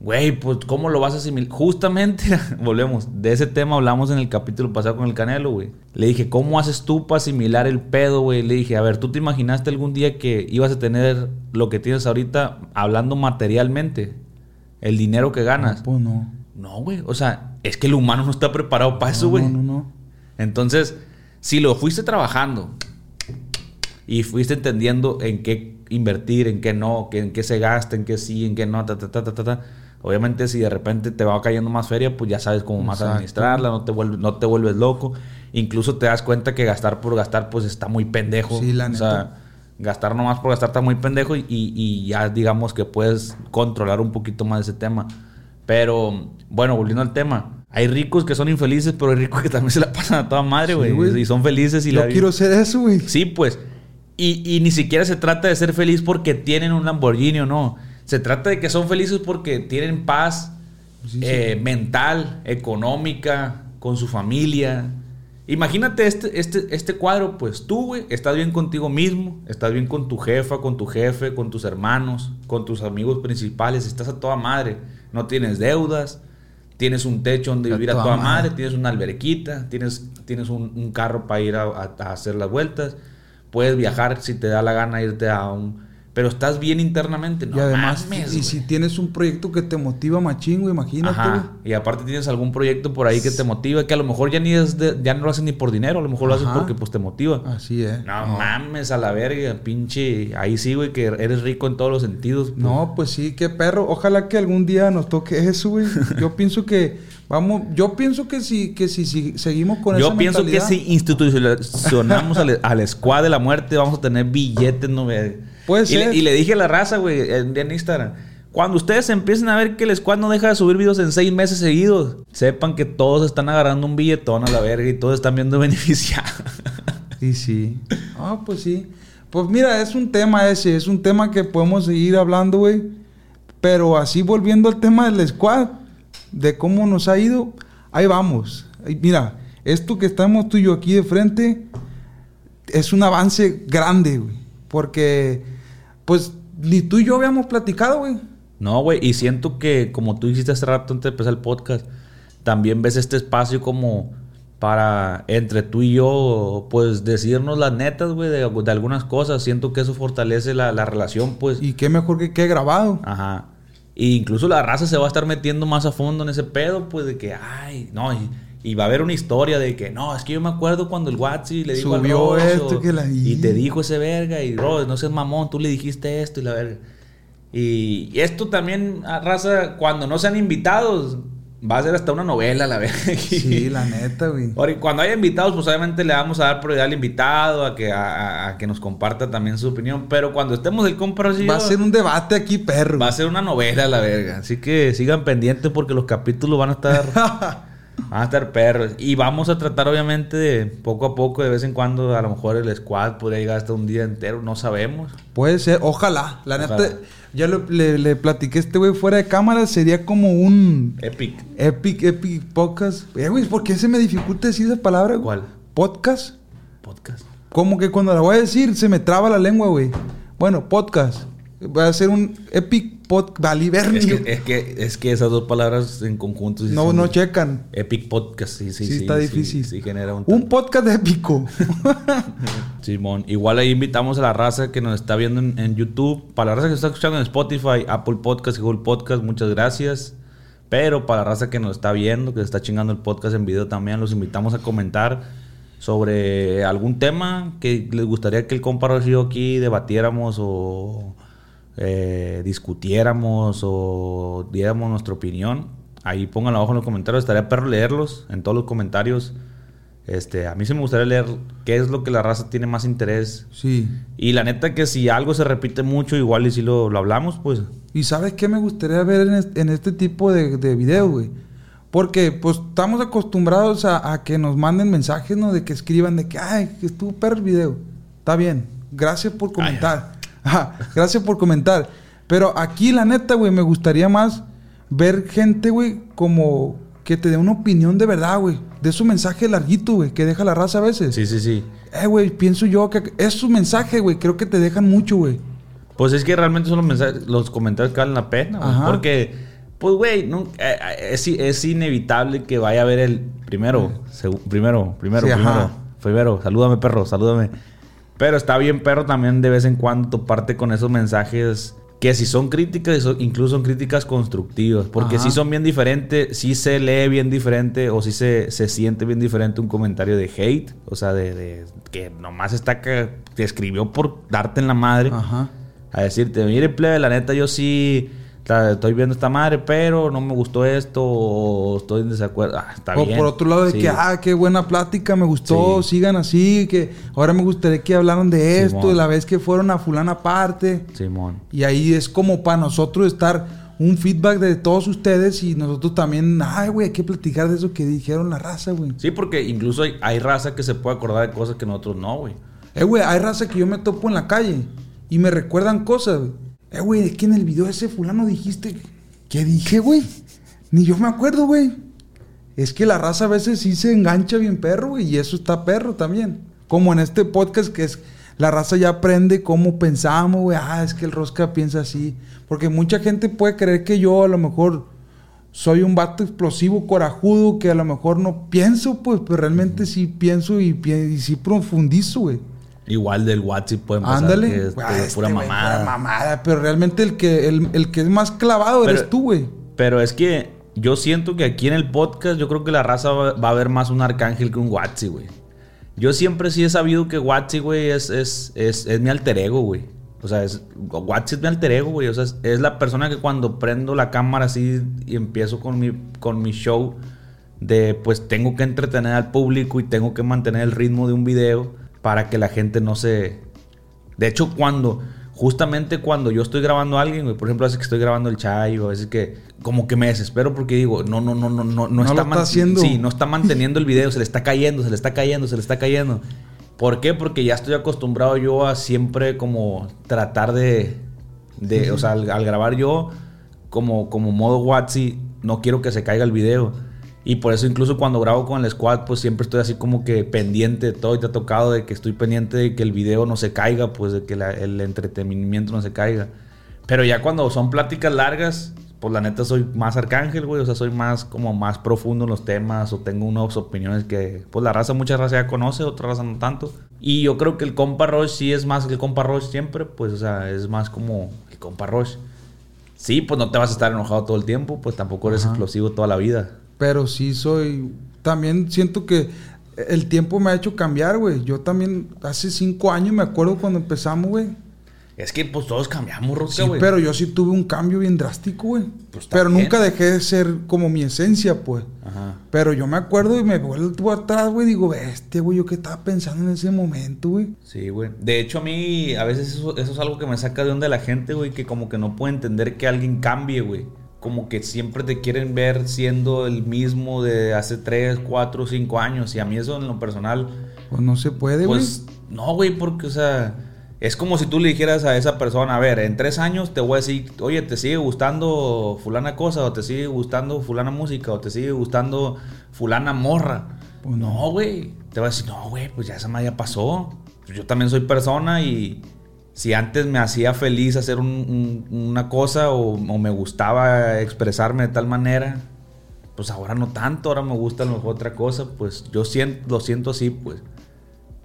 Güey, pues ¿cómo lo vas a asimilar? Justamente, volvemos, de ese tema hablamos en el capítulo pasado con el Canelo, güey. Le dije, ¿cómo haces tú para asimilar el pedo, güey? Le dije, a ver, ¿tú te imaginaste algún día que ibas a tener lo que tienes ahorita hablando materialmente? El dinero que ganas. Pues no. No, güey. O sea, es que el humano no está preparado para eso, güey. No, no, no. Entonces, si lo fuiste trabajando y fuiste entendiendo en qué invertir, en qué no, en qué se gasta, en qué sí, en qué no, ta, ta, ta, ta, ta, ta. Obviamente, si de repente te va cayendo más feria, pues ya sabes cómo más Exacto. administrarla, no te, vuelves, no te vuelves loco. Incluso te das cuenta que gastar por gastar, pues está muy pendejo. Sí, la O neta. sea, Gastar nomás por gastar está muy pendejo y, y ya digamos que puedes controlar un poquito más ese tema. Pero, bueno, volviendo al tema. Hay ricos que son infelices, pero hay ricos que también se la pasan a toda madre, güey. y son felices y Yo la quiero ser eso, güey. Sí, pues. Y, y ni siquiera se trata de ser feliz porque tienen un Lamborghini o no. Se trata de que son felices porque tienen paz Sí, sí. eh, mental, económica, con su familia. Imagínate este, este, este cuadro, pues tú, güey, estás bien contigo mismo, estás bien con tu jefa, con tu jefe, con tus hermanos, con tus amigos principales, estás a toda madre, no tienes deudas, tienes un techo donde A vivir a toda toda madre, madre. tienes una alberquita, tienes, tienes un, un carro para ir a, a- a hacer las vueltas, puedes viajar si te da la gana irte a un... Pero estás bien internamente, no y además, mames, y si tienes un proyecto que te motiva machín, güey, imagínate. Ajá. Y aparte tienes algún proyecto por ahí que te motiva, que a lo mejor ya ni es de- ya no lo haces ni por dinero, a lo mejor lo haces porque pues te motiva. Así es. No, mames a la verga, pinche. Ahí sí, güey, que eres rico en todos los sentidos. pues. No, pues sí, qué perro. Ojalá que algún día nos toque eso, güey. Yo pienso que vamos, yo pienso que si que si, si seguimos con Yo esa pienso que si institucionamos al, al squad de la muerte, vamos a tener billetes, no ve. Puede y ser. Le, y le dije a la raza, güey, en, en Instagram. Cuando ustedes empiecen a ver que el squad no deja de subir videos en seis meses seguidos, sepan que todos están agarrando un billetón a la verga y todos están viendo beneficiados. Y sí. Ah, pues sí. Pues mira, es un tema ese, es un tema que podemos seguir hablando, güey. Pero así volviendo al tema del squad, de cómo nos ha ido, ahí vamos. Mira, esto que estamos tú y yo aquí de frente es un avance grande, güey. Porque, pues, ni tú y yo habíamos platicado, güey. No, güey, y siento que, como tú dijiste hace rato antes de empezar el podcast, también ves este espacio como para entre tú y yo, pues decirnos las netas, güey, de, de algunas cosas. Siento que eso fortalece la, la relación, pues. Y qué mejor que quede grabado. Ajá. E incluso la raza se va a estar metiendo más a fondo en ese pedo, pues de que, ay, no, y, y va a haber una historia de que, no, es que yo me acuerdo cuando el Watsi le dijo al Subió Rosso, esto que la- y te dijo ese verga, y bro, no seas mamón, tú le dijiste esto y la verga. Y esto también, raza, cuando no sean invitados, va a ser hasta una novela, la verga. Sí, la neta, güey. Ahora, Cuando haya invitados, pues obviamente le vamos a dar prioridad al invitado, a que, a, a- a que nos comparta también su opinión. Pero cuando estemos el compra Va a ser un debate aquí, perro. Va a ser una novela la verga. Así que sigan pendientes porque los capítulos van a estar. van a estar perros. Y vamos a tratar, obviamente, de poco a poco, de vez en cuando, a lo mejor el squad podría llegar hasta un día entero, no sabemos. Puede ser, ojalá. La Ojalá. neta, ya lo- le, le platiqué a este güey fuera de cámara, sería como un Epic. epic, epic podcast. Eh, güey, ¿por qué se me dificulta decir esa palabra? güey? ¿Cuál? Podcast. Podcast. Como que cuando la voy a decir se me traba la lengua, güey. Bueno, podcast. Va a ser un epic podcast. Valiverni. Es que, es, que, es que esas dos palabras en conjunto. sí no, no checan. Epic podcast, sí, sí, Sí, sí. está sí, difícil. Sí, genera un. Un podcast épico. Simón, igual ahí invitamos a la raza que nos está viendo en, en YouTube. Para la raza que está escuchando en Spotify, Apple Podcast y Google Podcast, muchas gracias. Pero para la raza que nos está viendo, que está chingando el podcast en video también, los invitamos a comentar sobre algún tema que les gustaría que el compa Rocío y yo aquí debatiéramos o eh, discutiéramos o diéramos nuestra opinión. Ahí pónganlo abajo en los comentarios. Estaría perro leerlos en todos los comentarios. Este, a mí sí me gustaría leer qué es lo que la raza tiene más interés. sí. Y la neta que si algo se repite mucho, igual y si lo, lo hablamos, pues. ¿Y sabes qué me gustaría ver en este, en este tipo de, de videos, güey? Porque, pues, estamos acostumbrados a, a que nos manden mensajes, ¿no? De que escriban de que, ay, que estuvo perro el video. Está bien. Gracias por comentar. Ajá, gracias por comentar. Pero aquí, la neta, güey, me gustaría más ver gente, güey, como que te dé una opinión de verdad, güey. De su mensaje larguito, güey, que deja la raza a veces. Sí, sí, sí. Eh, güey, pienso yo que es su mensaje, güey. Creo que te dejan mucho, güey. Pues es que realmente son los mensajes, los comentarios que valen la pena, güey. Porque, pues, güey, no- eh, eh, es, es inevitable que vaya a ver el primero, primero, primero, Sí, primero, ajá. primero, salúdame, perro, salúdame. Pero está bien, perro, también de vez en cuando toparte con esos mensajes que si son críticas, so- incluso son críticas constructivas. Porque Ajá. si son bien diferentes, si se lee bien diferente o si se, se siente bien diferente un comentario de hate. O sea, de, de que nomás está que te escribió por darte en la madre Ajá. a decirte, mire, plebe, la neta, yo sí está- estoy viendo esta madre, pero no me gustó esto, o estoy en desacuerdo. Ah, está o bien. por otro lado, de Sí. que, ah, qué buena plática, me gustó, Sí. sigan así, que ahora me gustaría que hablaran de esto, Simón. de la vez que fueron a fulana parte. Simón. Y ahí es como para nosotros estar un feedback de todos ustedes y nosotros también, ay, güey, hay que platicar de eso que dijeron la raza, güey. Sí, porque incluso hay, hay raza que se puede acordar de cosas que nosotros no, güey. Eh, güey, hay raza que yo me topo en la calle y me recuerdan cosas, güey. Eh, güey, que en el video ese fulano dijiste. ¿Qué dije, güey? Ni yo me acuerdo, güey. Es que la raza a veces sí se engancha bien perro, güey, y eso está perro también. Como en este podcast que es. La raza ya aprende cómo pensamos, güey. Ah, es que el rosca piensa así. Porque mucha gente puede creer que yo a lo mejor soy un vato explosivo, corajudo, que a lo mejor no pienso, pues, pero realmente sí pienso y, y sí profundizo, güey. Igual del WhatsApp pueden pasar Ándale. que es Ah, pura, este pura güey, mamada. pura mamada. Pero realmente el que, el, el que es más clavado Pero- eres tú, güey. Pero es que yo siento que aquí en el podcast yo creo que la raza va, va a ver más un arcángel que un Watsi, güey. Yo siempre sí he sabido que Watsi, güey, es, es, es, es mi alter ego, güey. O sea, es, Watsi es mi alter ego, güey. O sea, es, es la persona que cuando prendo la cámara así y empiezo con mi, con mi show de, pues tengo que entretener al público y tengo que mantener el ritmo de un video para que la gente no se... De hecho, cuando, justamente cuando yo estoy grabando a alguien, güey, por ejemplo, a veces que estoy grabando el chai o a veces que como que me desespero porque digo, no, no, no, no, no, no, está, está haciendo. Sí, no está manteniendo el video, se le está cayendo, se le está cayendo, se le está cayendo. ¿Por qué? Porque ya estoy acostumbrado yo a siempre como tratar de, de o sea, al, al grabar yo como, como modo Watsi, no quiero que se caiga el video. Y por eso incluso cuando grabo con el squad, pues siempre estoy así como que pendiente de todo y te ha tocado de que estoy pendiente de que el video no se caiga, pues de que la- el entretenimiento no se caiga. Pero ya cuando son pláticas largas, pues la neta soy más arcángel, güey. O sea, soy más como más profundo en los temas o tengo unas opiniones que, pues la raza, mucha raza ya conoce, otra raza no tanto. Y yo creo que el compa Roche sí es más que el compa Roche siempre, pues, o sea, es más como el compa Roche. Sí, pues no te vas a estar enojado todo el tiempo, pues tampoco eres explosivo toda la vida. Pero sí soy. También siento que el tiempo me ha hecho cambiar, güey. Yo también hace cinco años me acuerdo cuando empezamos, güey. Es que pues todos cambiamos, Rosca, Sí, güey. pero yo sí tuve un cambio bien drástico, güey. Pues, pero nunca dejé de ser como mi esencia, pues. Ajá. Pero yo me acuerdo y me vuelvo atrás, güey. Digo, este, güey, yo qué estaba pensando en ese momento, güey. Sí, güey. De hecho, a mí a veces eso, eso es algo que me saca de onda de la gente, güey, que como que no puede entender que alguien cambie, güey. Como que siempre te quieren ver siendo el mismo de hace 3, 4, 5 años. Y a mí eso en lo personal, Pues no se puede, güey. pues no, güey, porque, o sea, es como si tú le dijeras a esa persona, a ver, en tres años te voy a decir, oye, ¿te sigue gustando fulana cosa? ¿O te sigue gustando fulana música? ¿O te sigue gustando fulana morra? Pues no. güey. Te va a decir, no, güey, pues ya esa madre ya pasó. Yo también soy persona y si antes me hacía feliz hacer un- un- una cosa o, o me gustaba expresarme de tal manera, pues ahora no tanto, ahora me gusta a lo mejor otra cosa, pues yo siento, lo siento así, pues.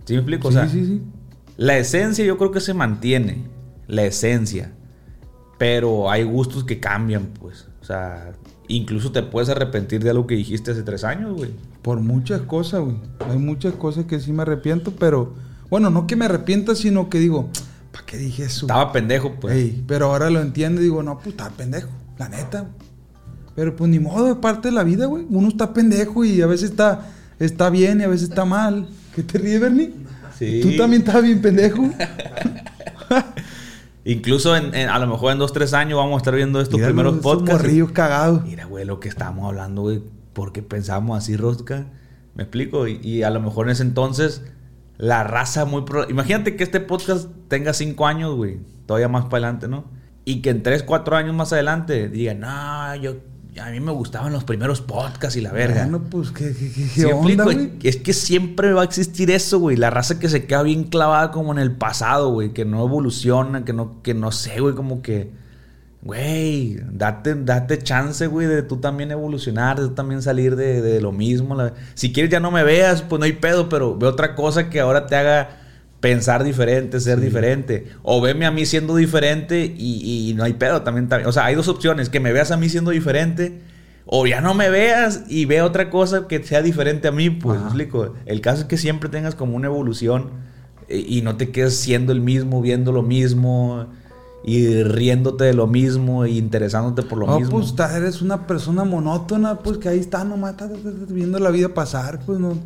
¿Sí me explico? sí, o sea, sí, sí. la esencia yo creo que se mantiene, la esencia. Pero hay gustos que cambian, pues. O sea, incluso te puedes arrepentir de algo que dijiste hace tres años, güey. Por muchas cosas, güey. Hay muchas cosas que sí me arrepiento, pero... Bueno, no que me arrepienta, sino que digo, ¿para qué dije eso? Estaba pendejo, pues. Ey, pero ahora lo entiendo y digo, no, pues estaba pendejo, la neta. Pero pues ni modo, es parte de la vida, güey. Uno está pendejo y a veces está, está bien y a veces está mal. ¿Qué te ríes, Bernie? Sí. Tú también estabas bien pendejo. Incluso en, en- a lo mejor en dos, tres años vamos a estar viendo estos primeros podcasts. morrillos cagados. Mira, güey, lo que estábamos hablando, güey. ¿Por qué pensamos así, Rosca? ¿Me explico? Y, y a lo mejor en ese entonces, la raza muy... pro- Imagínate que este podcast tenga cinco años, güey. Todavía más para adelante, ¿no? Y que en tres, cuatro años más adelante digan, no, yo... A mí me gustaban los primeros podcasts y la verga. Bueno, pues qué, qué, qué, güey. Es que siempre va a existir eso, güey. La raza que se queda bien clavada como en el pasado, güey. Que no evoluciona, que no, que no sé, güey. Como que, güey, date, date chance, güey, de tú también evolucionar, de tú también salir de, de lo mismo. la- Si quieres ya no me veas, pues no hay pedo, pero ve otra cosa que ahora te haga pensar diferente, ser diferente. O veme a mí siendo diferente y, y no hay pedo también, también. O sea, hay dos opciones. Que me veas a mí siendo diferente. O ya no me veas y ve otra cosa que sea diferente a mí, pues, ¿me explico? El caso es que siempre tengas como una evolución eh, y no te quedes siendo el mismo, viendo lo mismo. Y riéndote de lo mismo y interesándote por lo No, mismo. pues ta- eres una persona monótona, pues que ahí está nomás, está, está, está viendo la vida pasar, pues no,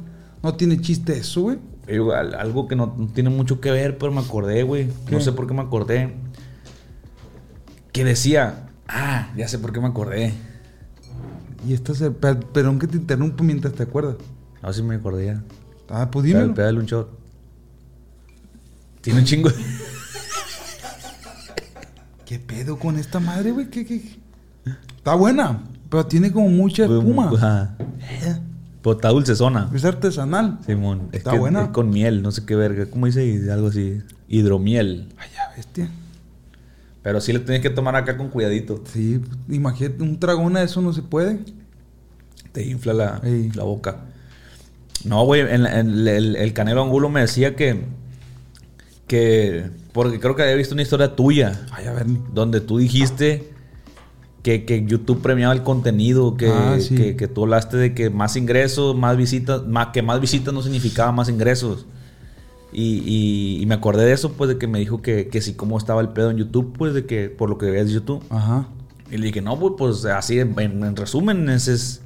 no tiene chiste eso, güey. Igual, algo que no, no tiene mucho que ver, pero me acordé, güey. No sé por qué me acordé. Que decía, ah, ya sé por qué me acordé. Y esto per- perdón que te interrumpo mientras te acuerdas. No si me acordé ya. Ah, pues Pégale, dímelo. pégale un shot. Tiene un chingo. de- ¿Qué pedo con esta madre, güey? ¿Qué, qué? Está buena, pero tiene como mucha espuma. Ajá. Eh, Pero está dulcezona. Es artesanal. Simón. Es Está que buena. es con miel, no sé qué verga. ¿Cómo dice? Algo así. Hidromiel. Ay, ya, bestia. Pero sí le tienes que tomar acá con cuidadito. Sí, imagínate, un tragón de eso no se puede. Te infla la, la boca. No, güey, en el, el Canelo Angulo me decía que. Que. Porque creo que había visto una historia tuya. Ay, a ver. Donde tú dijiste que, que YouTube premiaba el contenido. Que, Ah, sí. que, que tú hablaste de que más ingresos, más visitas. Más, que más visitas no significaba más ingresos. Y, y- y me acordé de eso, pues, de que me dijo que, que sí, cómo estaba el pedo en YouTube, pues, de que por lo que veías YouTube. Ajá. Y le dije, no, pues, pues así, en, en resumen, ese es,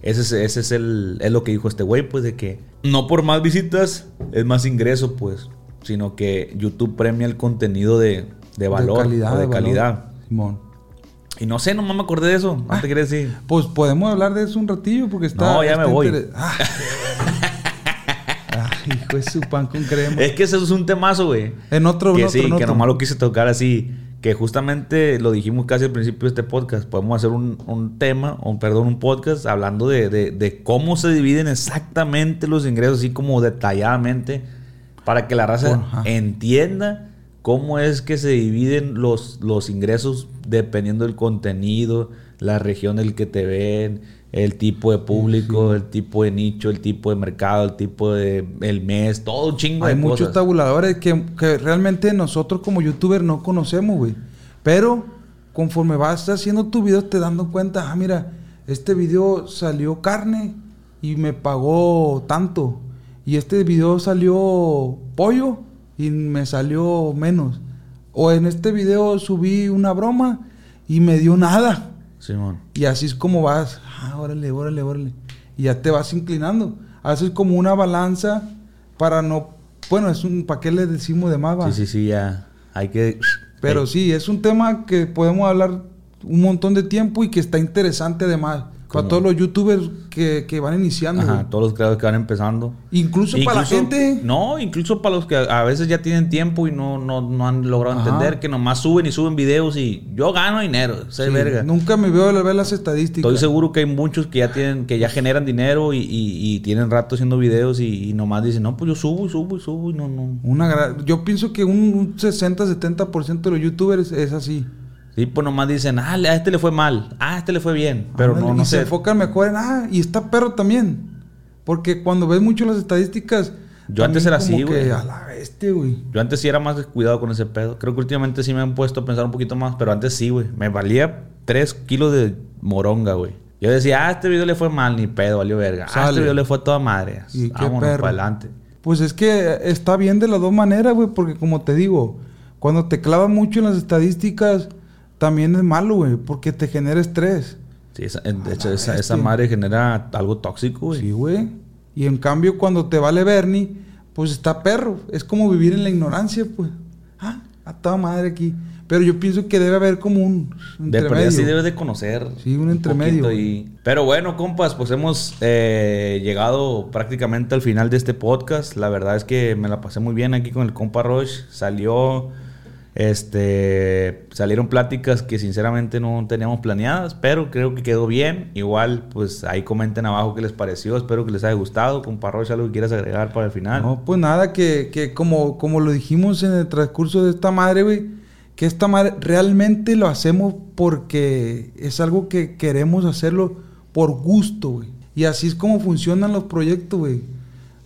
ese es, ese es, el, es lo que dijo este güey, pues de que no por más visitas es más ingreso, pues, sino que YouTube premia el contenido de, de valor, de calidad. o de, valor. calidad. Simón. Y no sé, nomás me acordé de eso, no te quería decir. Pues podemos hablar de eso un ratillo porque está. No, ya está me voy. Ah, Ay, hijo de su pan con crema. Es que eso es un temazo, güey. En otro, en que otro, sí, en que nomás lo quise tocar así. Que justamente lo dijimos casi al principio de este podcast. Podemos hacer un, un tema, o perdón, un podcast hablando de, de- de cómo se dividen exactamente los ingresos, así como detalladamente, para que la raza ajá. entienda cómo es que se dividen los, los ingresos dependiendo del contenido, la región del que te ven, el tipo de público, el tipo de nicho, el tipo de mercado, el tipo de el mes, todo un chingo Hay de muchos cosas. tabuladores que, que realmente nosotros como youtubers no conocemos, güey. Pero conforme vas haciendo tu video te dando cuenta, ah, mira, este video salió carne y me pagó tanto. Y este video salió pollo y me salió menos. O en este video subí una broma y me dio nada. Simón. Y así es como vas, ah, órale, órale, órale. Y ya te vas inclinando. Haces como una balanza para no, bueno, es un, ¿para qué le decimos de más? va? Sí, sí, sí, ya. Hay que. Pero sí, es un tema que podemos hablar un montón de tiempo y que está interesante además. Para todos los youtubers que, que van iniciando. Ajá, güey. todos los creadores que van empezando. Incluso, para la gente. No, incluso para los que a veces ya tienen tiempo y no, no, no han logrado Ajá. entender que nomás suben y suben videos y yo gano dinero, sé Sí, verga. Nunca me veo a ver las estadísticas. Estoy seguro que hay muchos que ya tienen, que ya generan dinero y, y- y tienen rato haciendo videos y, y nomás dicen, no, pues yo subo y subo y subo y no, no. Una gra- Yo pienso que un 60-70% de los youtubers es así. Sí, pues nomás dicen, ah, a este le fue mal, ah, a este le fue bien, pero Ándale, no, no y se sé. enfocan mejor en, ah, y está perro también. Porque cuando ves mucho las estadísticas. Yo antes era así, güey. A la bestia, güey. Yo antes sí era más descuidado con ese pedo. Creo que últimamente sí me han puesto a pensar un poquito más, pero antes sí, güey. Me valía 3 kilos de moronga, güey. Yo decía, ah, este video le fue mal, ni pedo, valió verga. Ah, este video le fue a toda madre. Y qué Vámonos perro. para adelante. Pues es que está bien de las dos maneras, güey. Porque como te digo, cuando te clavas mucho en las estadísticas, también es malo, güey. Porque te genera estrés. Sí, esa- de hecho, la esa, esa madre genera algo tóxico, güey. Sí, güey. Y en cambio, cuando te vale Bernie, pues está perro. Es como vivir en la ignorancia, pues. Ah, a toda madre aquí. Pero yo pienso que debe haber como un De entremedio. sí debes de conocer. Sí, un entremedio, güey. y- Pero bueno, compas, pues hemos eh, llegado prácticamente al final de este podcast. La verdad es que me la pasé muy bien aquí con el compa Roche. Salió, este, salieron pláticas que sinceramente no teníamos planeadas, pero creo que quedó bien. Igual, pues ahí comenten abajo qué les pareció. Espero que les haya gustado. Compa Roche, algo que quieras agregar para el final. No, pues nada, que, que como, como lo dijimos en el transcurso de esta madre, güey, que esta madre realmente lo hacemos porque es algo que queremos hacerlo por gusto, güey. Y así es como funcionan los proyectos, güey.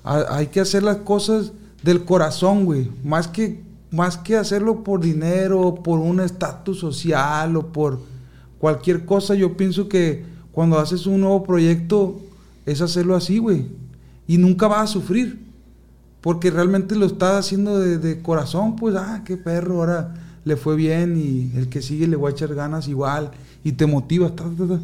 Ha- Hay que hacer las cosas del corazón, güey. Más que, más que hacerlo por dinero, por un estatus social o por cualquier cosa, yo pienso que cuando haces un nuevo proyecto es hacerlo así, güey. Y nunca vas a sufrir. Porque realmente lo estás haciendo de, de corazón, pues, ah, qué perro, ahora le fue bien y el que sigue le voy a echar ganas igual y te motiva. ta, ta, ta.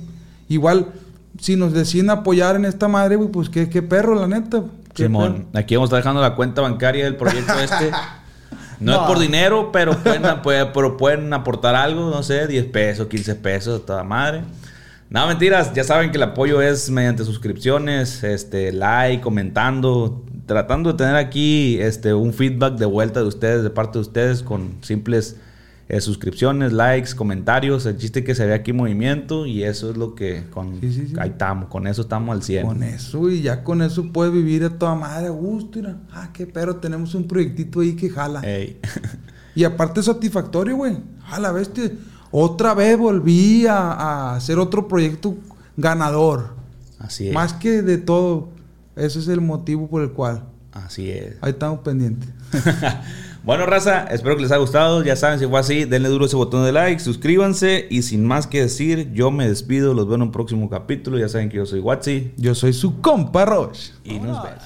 Igual, si nos deciden apoyar en esta madre, güey, pues qué, qué perro, la neta. Simón, aquí vamos a estar dejando la cuenta bancaria del proyecto este. No, No. es por dinero, pero pueden, puede- pero pueden aportar algo, no sé, 10 pesos, 15 pesos, toda madre. No, mentiras, ya saben que el apoyo es mediante suscripciones, este, like, comentando, tratando de tener aquí este, un feedback de vuelta de ustedes, de parte de ustedes, con simples eh, suscripciones, likes, comentarios. El chiste que se ve aquí movimiento y eso es lo que con, Sí, sí, sí. ahí estamos, con eso estamos al 100. Con eso, y ya con eso puedes vivir a toda madre a gusto. Mira. Ah, qué perro, tenemos un proyectito ahí que jala. Ey. Y aparte es satisfactorio, güey. A la bestia. Otra vez volví a, a hacer otro proyecto ganador. Así es. Más que de todo. Ese es el motivo por el cual. Así es. Ahí estamos pendientes. bueno, raza, espero que les haya gustado. Ya saben, si fue así, denle duro ese botón de like, suscríbanse. Y sin más que decir, yo me despido. Los veo en un próximo capítulo. Ya saben que yo soy Watsi. Yo soy su compa Roche. Y nos vemos.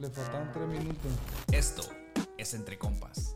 Le faltaban tres minutos. Esto es Entre Compas.